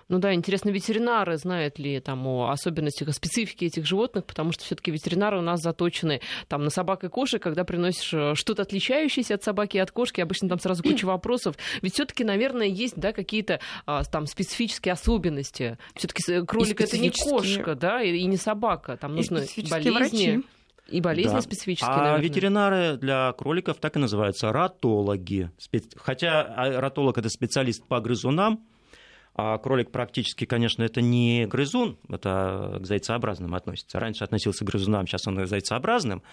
[SPEAKER 1] Ну да, интересно, ветеринары знают ли там о особенностях, о специфике этих животных, потому что все-таки ветеринары у нас заточены там на собак и кошек, когда приносишь э, что-то отличающееся от собаки и от кошки, обычно там сразу куча вопросов. Ведь все-таки, наверное, есть да, какие-то а, там специфические особенности. Все-таки кролик это не кошка, да, и, и не собака. Там нужны
[SPEAKER 2] специфические
[SPEAKER 1] болезни.
[SPEAKER 2] врачи.
[SPEAKER 1] И болезни
[SPEAKER 3] Да.
[SPEAKER 1] специфические,
[SPEAKER 3] А
[SPEAKER 1] наверное.
[SPEAKER 3] ветеринары для кроликов так и называются ратологи. Хотя а, ратолог это специалист по грызунам, а кролик практически, конечно, это не грызун, это к зайцеобразным относится. Раньше относился к грызунам, сейчас он к зайцеобразным.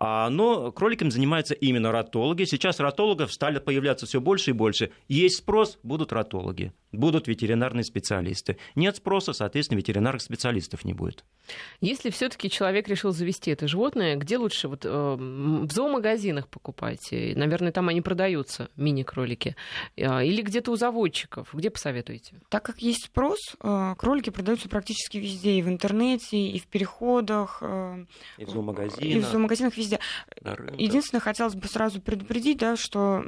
[SPEAKER 3] А, Но кроликами занимаются именно ратологи. Сейчас ратологов стали появляться все больше и больше. Есть спрос, будут ратологи, будут ветеринарные специалисты. Нет спроса, соответственно, ветеринарных специалистов не будет.
[SPEAKER 1] Если все-таки человек решил завести это животное, где лучше вот, э, в зоомагазинах покупать? И, Наверное, там они продаются, мини-кролики. Э, Или где-то у заводчиков? Где посоветуете?
[SPEAKER 2] Так как есть спрос, э, кролики продаются практически везде, и в интернете, и в переходах, э,
[SPEAKER 3] И в
[SPEAKER 2] и в
[SPEAKER 3] зоомагазинах,
[SPEAKER 2] зоомагазинах везде.
[SPEAKER 3] на рынках.
[SPEAKER 2] Единственное, хотелось бы сразу предупредить, да, что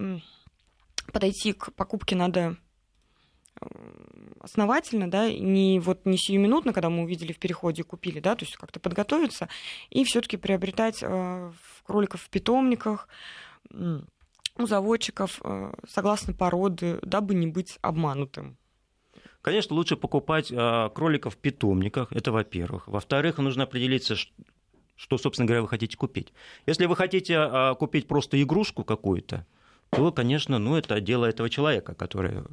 [SPEAKER 2] подойти к покупке надо основательно, да, не вот не сиюминутно, когда мы увидели в переходе и купили, да, то есть как-то подготовиться и все-таки приобретать э, кроликов в питомниках у заводчиков э, согласно породы, дабы не быть обманутым.
[SPEAKER 3] Конечно, лучше покупать а, кроликов в питомниках, это во-первых. Во-вторых, нужно определиться, что, собственно говоря, вы хотите купить. Если вы хотите купить просто игрушку какую-то, то, конечно, ну, это дело этого человека, который э,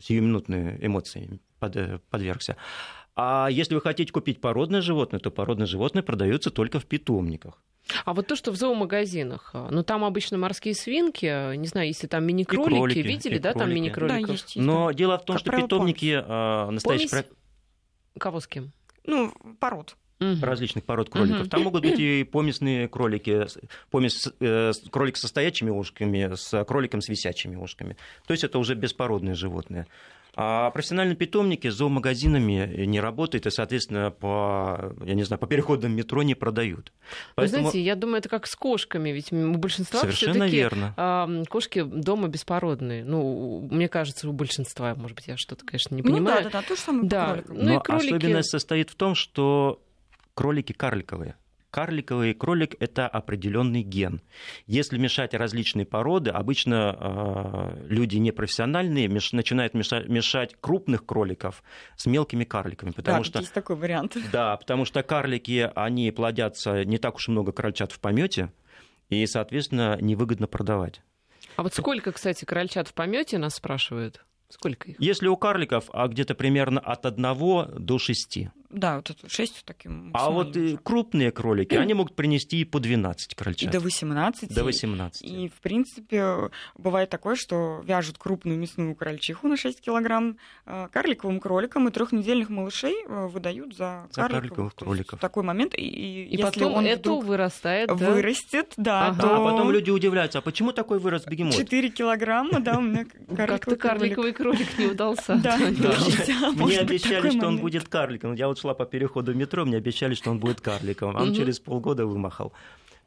[SPEAKER 3] сиюминутные эмоции под- э, подвергся. А если вы хотите купить породное животное, то породное животное продается только в питомниках.
[SPEAKER 1] А вот то, что в зоомагазинах, ну там обычно морские свинки, не знаю, если там мини-кролики, кролики, видели, да, там мини-кроликов?
[SPEAKER 2] Да, есть, есть,
[SPEAKER 3] Но
[SPEAKER 2] да.
[SPEAKER 3] дело в том,
[SPEAKER 2] Как
[SPEAKER 3] что питомники э, настоящие
[SPEAKER 1] Помесь? Кого с кем?
[SPEAKER 2] Ну, пород.
[SPEAKER 1] Мгм.
[SPEAKER 3] различных пород кроликов.
[SPEAKER 1] Мгм.
[SPEAKER 3] Там могут быть и помесные кролики, с- помесь с- э, кролик со стоячими ушками, с кроликом с висячими ушками. То есть это уже беспородные животные. А профессиональные питомники с зоомагазинами не работают и, соответственно, по, я не знаю, по переходам метро не продают.
[SPEAKER 1] Вы знаете, я думаю, это как с кошками, ведь у большинства
[SPEAKER 3] Совершенно верно.
[SPEAKER 1] а, кошки дома беспородные. Ну, мне кажется, у большинства, может быть, я что-то, конечно, не
[SPEAKER 2] Ну,
[SPEAKER 1] понимаю.
[SPEAKER 2] да, да, да, то же самое
[SPEAKER 1] Да.
[SPEAKER 2] кроликам.
[SPEAKER 1] Ну и
[SPEAKER 3] Но
[SPEAKER 1] кролики-
[SPEAKER 3] особенность состоит в том, что кролики карликовые. Карликовый кролик – это определенный ген. Если мешать различные породы, обычно э, люди непрофессиональные меш- начинают мешать, мешать крупных кроликов с мелкими карликами, потому
[SPEAKER 2] Да,
[SPEAKER 3] что
[SPEAKER 2] есть такой вариант.
[SPEAKER 3] да, потому что карлики, они плодятся не так уж и много крольчат в помете, и, соответственно, невыгодно продавать.
[SPEAKER 1] А вот сколько, кстати, крольчат в помете нас спрашивают? Сколько их?
[SPEAKER 3] Если у карликов а где-то примерно от 1 до 6.
[SPEAKER 2] Да, вот это 6 таким
[SPEAKER 3] А вот и крупные кролики, они могут принести и по 12
[SPEAKER 2] И
[SPEAKER 3] крольчат.
[SPEAKER 2] до 18.
[SPEAKER 3] До 18.
[SPEAKER 2] И, в принципе, бывает такое, что вяжут крупную мясную крольчиху на 6 килограмм, э, карликовым кроликам и трехнедельных малышей э, выдают за,
[SPEAKER 3] За карликовых кроликов.
[SPEAKER 2] Такой момент. И, и
[SPEAKER 1] И
[SPEAKER 2] если
[SPEAKER 1] потом
[SPEAKER 2] он
[SPEAKER 1] это
[SPEAKER 2] вдруг
[SPEAKER 1] вырастает, да?
[SPEAKER 2] вырастет, да,
[SPEAKER 1] Ага.
[SPEAKER 2] то
[SPEAKER 3] А потом люди удивляются, а почему такой вырос бегемот?
[SPEAKER 2] 4 килограмма, да, у меня карликовый
[SPEAKER 1] Как-то карликовый кролик не удался.
[SPEAKER 2] Да, а
[SPEAKER 3] мне обещали, что он будет карликом. Я вот шла по переходу метро, мне обещали, что он будет карликом. А он через полгода вымахал.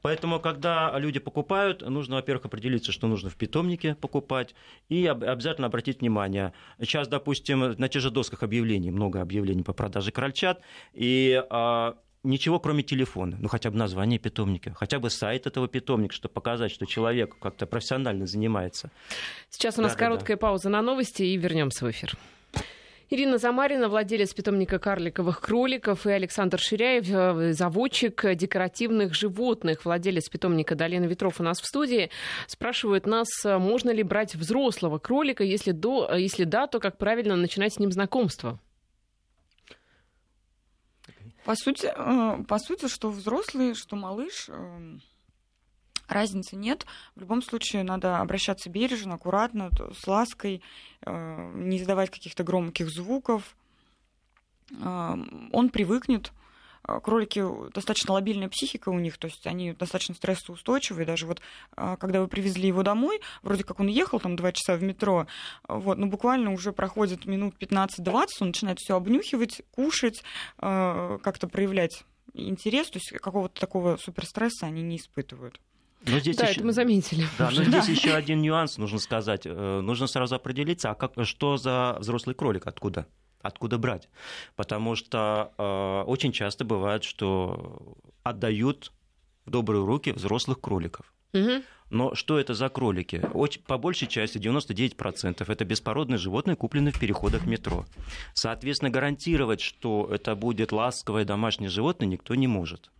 [SPEAKER 3] Поэтому, когда люди покупают, нужно, во-первых, определиться, что нужно в питомнике покупать, и об- обязательно обратить внимание. Сейчас, допустим, на тех же досках объявлений, много объявлений по продаже крольчат, и а, ничего, кроме телефона, ну хотя бы название питомника, хотя бы сайт этого питомника, чтобы показать, что человек как-то профессионально занимается.
[SPEAKER 1] Сейчас у нас
[SPEAKER 3] Да-да-да.
[SPEAKER 1] короткая пауза на новости и вернемся в эфир. Ирина Замарина, владелец питомника карликовых кроликов, и Александр Ширяев, э, заводчик декоративных животных, владелец питомника Долина ветров у нас в студии. Спрашивают нас, э, можно ли брать взрослого кролика, если, до, э, если да, то как правильно начинать с ним знакомство?
[SPEAKER 2] По сути, по сути, что взрослый, что малыш, э, разницы нет. В любом случае надо обращаться бережно, аккуратно, с лаской, э, не издавать каких-то громких звуков. Э, Он привыкнет. Э, Кролики достаточно лобильная психика у них, то есть они достаточно стрессоустойчивые. Даже вот э, когда вы привезли его домой, вроде как он ехал там два часа в метро, вот, но буквально уже проходит минут 15-20, он начинает все обнюхивать, кушать, как-то проявлять интерес, то есть какого-то такого суперстресса они не испытывают.
[SPEAKER 3] Но здесь
[SPEAKER 1] да,
[SPEAKER 3] еще-
[SPEAKER 1] это мы заметили.
[SPEAKER 3] Да, но
[SPEAKER 1] уже.
[SPEAKER 3] здесь еще один нюанс нужно сказать. Э, Нужно сразу определиться, а как, что за взрослый кролик, откуда? Откуда брать? Потому что э, очень часто бывает, что отдают в добрые руки взрослых кроликов.
[SPEAKER 1] Мгм.
[SPEAKER 3] Но что это за кролики? Очень, по большей части 99% это беспородные животные, купленные в переходах метро. Соответственно, гарантировать, что это будет ласковое домашнее животное, никто не может.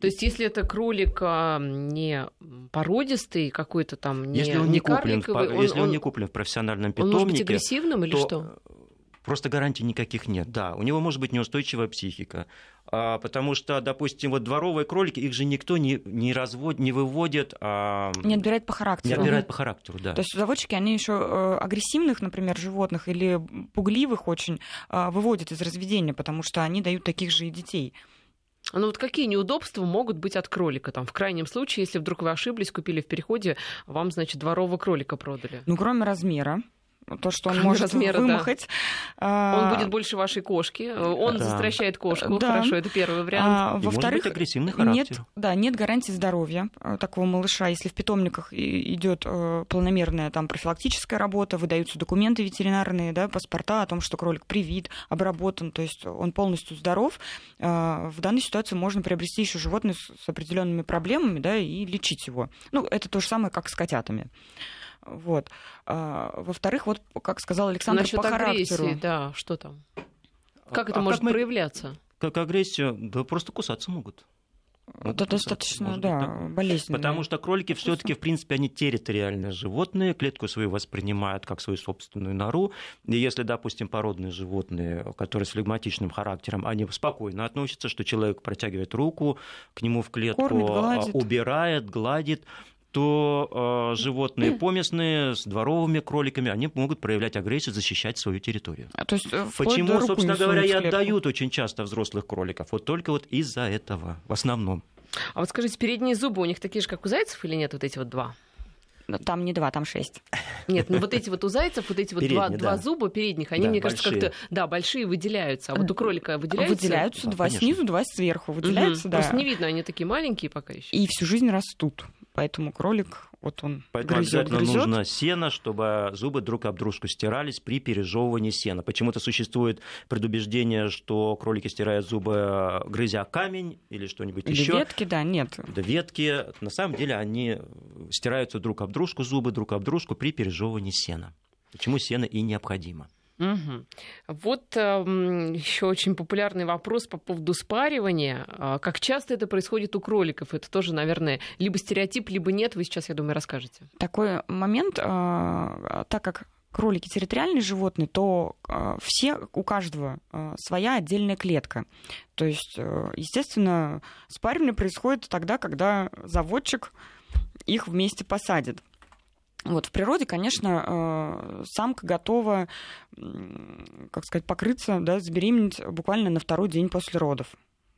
[SPEAKER 1] То есть, если это кролик а, не породистый, какой-то там не,
[SPEAKER 3] если он
[SPEAKER 1] не
[SPEAKER 3] не, куплен,
[SPEAKER 1] карликовый, он,
[SPEAKER 3] если он,
[SPEAKER 1] он-
[SPEAKER 3] не куплен в профессиональном
[SPEAKER 1] он может быть
[SPEAKER 3] питомнике,
[SPEAKER 1] агрессивным или
[SPEAKER 3] то
[SPEAKER 1] что?
[SPEAKER 3] Просто гарантий никаких нет. Да, у него может быть неустойчивая психика. А, потому что, допустим, вот дворовые кролики, их же никто не, не, разводит, не выводит, а,
[SPEAKER 2] Не отбирает по
[SPEAKER 3] не
[SPEAKER 2] характеру.
[SPEAKER 3] отбирает по характеру. Да.
[SPEAKER 2] То есть заводчики, они еще агрессивных, например, животных или пугливых очень э, выводят из разведения, потому что они дают таких же и детей.
[SPEAKER 1] Ну вот какие неудобства могут быть от кролика? Там, в крайнем случае, если вдруг вы ошиблись, купили в переходе, вам, значит, дворового кролика продали.
[SPEAKER 2] Ну, кроме размера, то, что он может
[SPEAKER 1] размера, да.
[SPEAKER 2] вымахать. а,
[SPEAKER 1] Он будет больше вашей кошки, он
[SPEAKER 3] Да.
[SPEAKER 1] застращает кошку,
[SPEAKER 2] Да.
[SPEAKER 1] хорошо, это первый вариант.
[SPEAKER 2] а,
[SPEAKER 3] И
[SPEAKER 2] Во-вторых,
[SPEAKER 3] быть агрессивный характер.
[SPEAKER 2] нет, да, нет гарантии здоровья э, такого малыша. Если в питомниках идет э, полномерная там профилактическая работа, выдаются документы ветеринарные, да, паспорта о том, что кролик привит, обработан, то есть он полностью здоров, э, в данной ситуации можно приобрести еще животное с, с определенными проблемами, да, и лечить его. Ну, это то же самое, как с котятами. Вот. А, во-вторых, вот, как сказал Александр,
[SPEAKER 1] Насчет
[SPEAKER 2] по
[SPEAKER 1] агрессии,
[SPEAKER 2] характеру.
[SPEAKER 1] да, что там? Как
[SPEAKER 3] А
[SPEAKER 1] это может
[SPEAKER 3] мы-
[SPEAKER 1] проявляться?
[SPEAKER 3] Как агрессию? Да просто кусаться могут.
[SPEAKER 2] Ну, это достаточно, да, так. болезненно.
[SPEAKER 3] Потому что кролики все-таки, в принципе, они территориальные животные, клетку свою воспринимают как свою собственную нору. И если, допустим, породные животные, которые с флегматичным характером, они спокойно относятся, что человек протягивает руку к нему в клетку, Кормит, гладит. убирает, гладит, то э, животные поместные с дворовыми кроликами, они могут проявлять агрессию, защищать свою территорию.
[SPEAKER 2] А, то есть, э,
[SPEAKER 3] Почему, собственно говоря, и отдают очень часто взрослых кроликов? Вот только вот из-за этого, в основном.
[SPEAKER 1] А вот скажите, передние зубы у них такие же, как у зайцев, или нет, вот эти вот два?
[SPEAKER 2] Там не два, там шесть.
[SPEAKER 1] Нет, ну вот эти вот у зайцев, вот эти вот Передние, два, да. два зуба передних, они, да, мне кажется, как-то, да, большие выделяются. А вот у кролика выделяются?
[SPEAKER 2] Выделяются, да, два конечно. снизу, два сверху. Выделяются, угу. да.
[SPEAKER 1] Просто не видно, они такие маленькие пока еще.
[SPEAKER 2] И всю жизнь растут. Поэтому кролик, вот он
[SPEAKER 3] Поэтому
[SPEAKER 2] грызет,
[SPEAKER 3] обязательно
[SPEAKER 2] грызет.
[SPEAKER 3] нужно сено, чтобы зубы друг об дружку стирались при пережевывании сена. Почему-то существует предубеждение, что кролики стирают зубы, грызя камень или что-нибудь или еще.
[SPEAKER 2] ветки, да, нет.
[SPEAKER 3] Да, ветки. На самом деле они стираются друг об дружку, зубы друг об дружку при пережевывании сена. Почему сено и необходимо.
[SPEAKER 1] Угу. Вот э, еще очень популярный вопрос по поводу спаривания. А как часто это происходит у кроликов? Это тоже, наверное, либо стереотип, либо нет. Вы сейчас, я думаю, расскажете.
[SPEAKER 2] Такой момент, э, так как кролики территориальные животные, то э, все, у каждого э, своя отдельная клетка. То есть, э, естественно, спаривание происходит тогда, когда заводчик их вместе посадит. Вот, в природе, конечно, э, самка готова, как сказать, покрыться, да, забеременеть буквально на второй день после родов.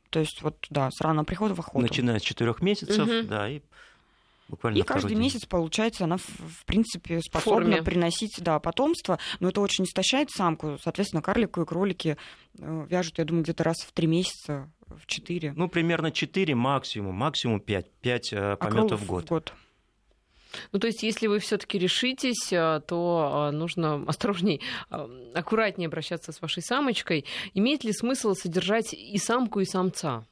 [SPEAKER 2] То есть вот, да, с раннего прихода в охоту.
[SPEAKER 3] Начиная с четырех месяцев, угу. да, и буквально
[SPEAKER 2] И каждый день. месяц, получается, она, в принципе, способна Форме. приносить да, потомство, но это очень истощает самку. Соответственно, карлику и кролики э, вяжут, я думаю, где-то раз в три месяца, в четыре.
[SPEAKER 3] Ну, примерно четыре максимум, максимум пять, пять э, пометов а в год. В год.
[SPEAKER 1] Ну, то есть, если вы все-таки решитесь, э, то э, нужно осторожней, э, аккуратнее обращаться с вашей самочкой. Имеет ли смысл содержать и самку, и самца?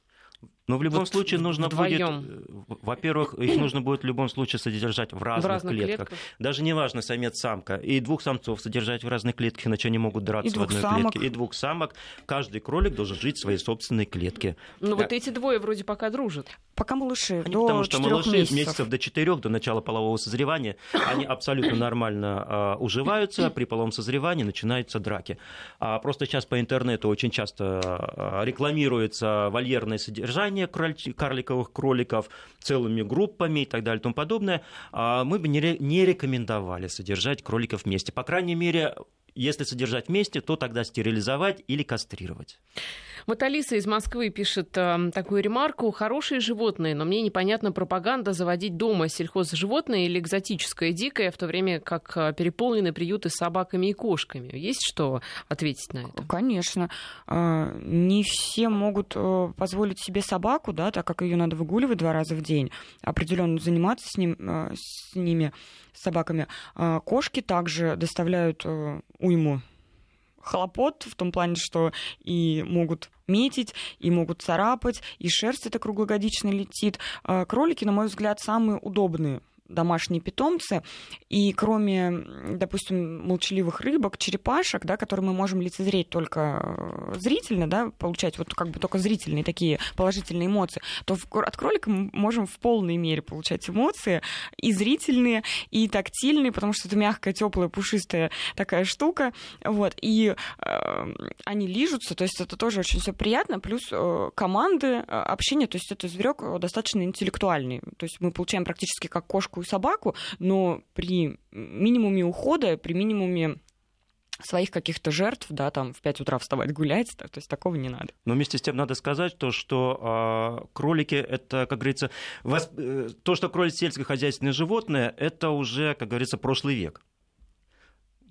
[SPEAKER 3] Но в любом вот случае нужно вдвоем. будет, во-первых, их нужно будет в любом случае содержать в разных, в разных клетках. клетках. Даже неважно, самец-самка. И двух самцов содержать в разных клетках, иначе они могут драться и в одной самок. клетке. И двух самок. Каждый кролик должен жить в своей собственной клетке.
[SPEAKER 1] Ну вот эти двое вроде пока дружат.
[SPEAKER 2] Пока малыши,
[SPEAKER 3] они, до Потому что малыши месяцев. месяцев до четырех, до начала полового созревания, они абсолютно нормально uh, уживаются. При половом созревании начинаются драки. А просто сейчас по интернету очень часто uh, рекламируется вольерное содержание содержание карликовых кроликов целыми группами и так далее и тому подобное, а мы бы не рекомендовали содержать кроликов вместе. По крайней мере, если содержать вместе, то тогда стерилизовать или кастрировать.
[SPEAKER 1] Вот Алиса из Москвы пишет э, такую ремарку. Хорошие животные, но мне непонятна пропаганда заводить дома сельхозживотное или экзотическое дикое, в то время как э, переполнены приюты с собаками и кошками. Есть что ответить на это?
[SPEAKER 2] Конечно. А, не все могут э, позволить себе собаку, да, так как ее надо выгуливать два раза в день, определенно заниматься с, ним, э, с ними, с собаками. А, кошки также доставляют уйму хлопот в том плане, что и могут метить, и могут царапать, и шерсть это круглогодично летит. А кролики, на мой взгляд, самые удобные домашние питомцы. И кроме, допустим, молчаливых рыбок, черепашек, да, которые мы можем лицезреть только э, зрительно, да, получать вот как бы только зрительные такие положительные эмоции, то от кролика мы можем в полной мере получать эмоции и зрительные, и тактильные, потому что это мягкая, теплая, пушистая такая штука. Вот, и э, они лижутся, то есть это тоже очень все приятно, плюс э, команды, э, общение, то есть это зверек достаточно интеллектуальный. То есть мы получаем практически как кошку и собаку, но при минимуме ухода, при минимуме своих каких-то жертв, да, там в 5 утра вставать гулять, то есть такого не надо.
[SPEAKER 3] Но вместе с тем надо сказать то, что э, кролики это, как говорится, восп... Э, то, что кролик сельскохозяйственное животное, это уже, как говорится, прошлый век.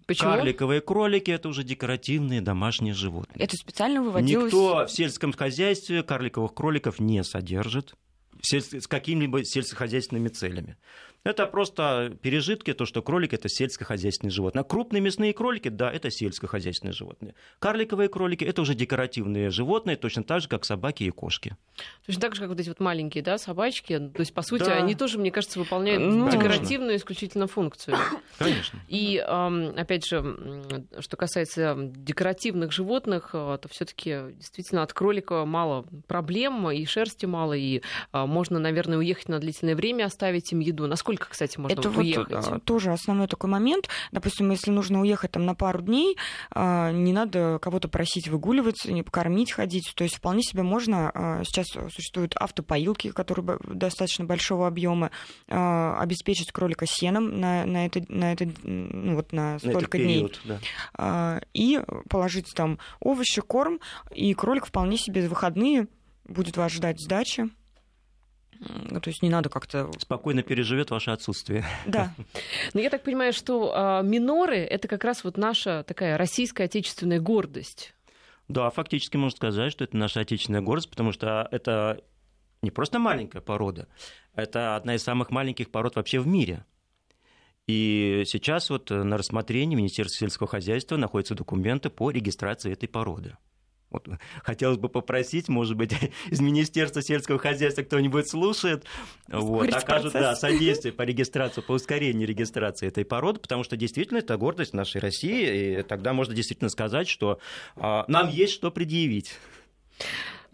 [SPEAKER 3] Почему? Карликовые кролики это уже декоративные домашние животные.
[SPEAKER 2] Это специально выводилось.
[SPEAKER 3] Никто в сельском хозяйстве карликовых кроликов не содержит с какими-либо сельскохозяйственными целями. Это просто пережитки, то, что кролик это сельскохозяйственное животное. А крупные мясные кролики, да, это сельскохозяйственные животные. Карликовые кролики это уже декоративные животные, точно так же, как собаки и кошки.
[SPEAKER 1] Точно так же, как вот эти вот маленькие, да, собачки. То есть, по сути,
[SPEAKER 3] Да.
[SPEAKER 1] они тоже, мне кажется, выполняют
[SPEAKER 2] Ну,
[SPEAKER 1] декоративную исключительно функцию.
[SPEAKER 3] Конечно.
[SPEAKER 1] И опять же, что касается декоративных животных, а, то все-таки действительно от кролика мало проблем, и шерсти мало, и а, можно, наверное, уехать на длительное время, оставить им еду. Насколько, кстати, можно
[SPEAKER 2] это
[SPEAKER 1] вот уехать?
[SPEAKER 2] а, тоже основной такой момент. Допустим, если нужно уехать там на пару дней, а, не надо кого-то просить выгуливать, не покормить, ходить. То есть вполне себе можно. а, Сейчас существуют автопоилки, которые достаточно большого объема, а, обеспечить кролика сеном на, на это, на это, ну, вот на
[SPEAKER 3] На
[SPEAKER 2] столько дней.
[SPEAKER 3] период, да.
[SPEAKER 2] А, и положить там овощи, корм, и кролик вполне себе в выходные будет вас ждать сдачи. То есть не надо как-то...
[SPEAKER 3] Спокойно переживет ваше отсутствие.
[SPEAKER 2] Да,
[SPEAKER 1] Но я так понимаю, что а, миноры — это как раз вот наша такая российская отечественная гордость.
[SPEAKER 3] Да, фактически можно сказать, что это наша отечественная гордость, потому что это не просто маленькая порода, это одна из самых маленьких пород вообще в мире. И сейчас вот на рассмотрении Министерства сельского хозяйства находятся документы по регистрации этой породы. Вот, хотелось бы попросить, может быть, из Министерства сельского хозяйства кто-нибудь слушает, вот, окажут да, содействие по регистрации, по ускорению регистрации этой породы, потому что действительно это гордость нашей России, и тогда можно действительно сказать, что а, нам есть что предъявить.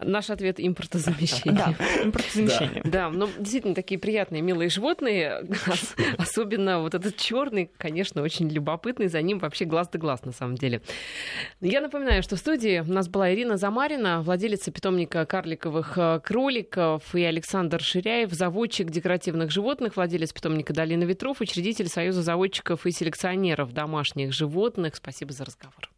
[SPEAKER 1] Наш ответ — импортозамещение.
[SPEAKER 2] да, импортозамещение.
[SPEAKER 1] Да, ну действительно такие приятные, милые животные. Ос- Особенно вот этот черный, конечно, очень любопытный. За ним вообще глаз да глаз, на самом деле. Я напоминаю, что в студии у нас была Ирина Замарина, владелица питомника карликовых э, кроликов, и Александр Ширяев, заводчик декоративных животных, владелец питомника Долина ветров, учредитель Союза заводчиков и селекционеров домашних животных. Спасибо за разговор.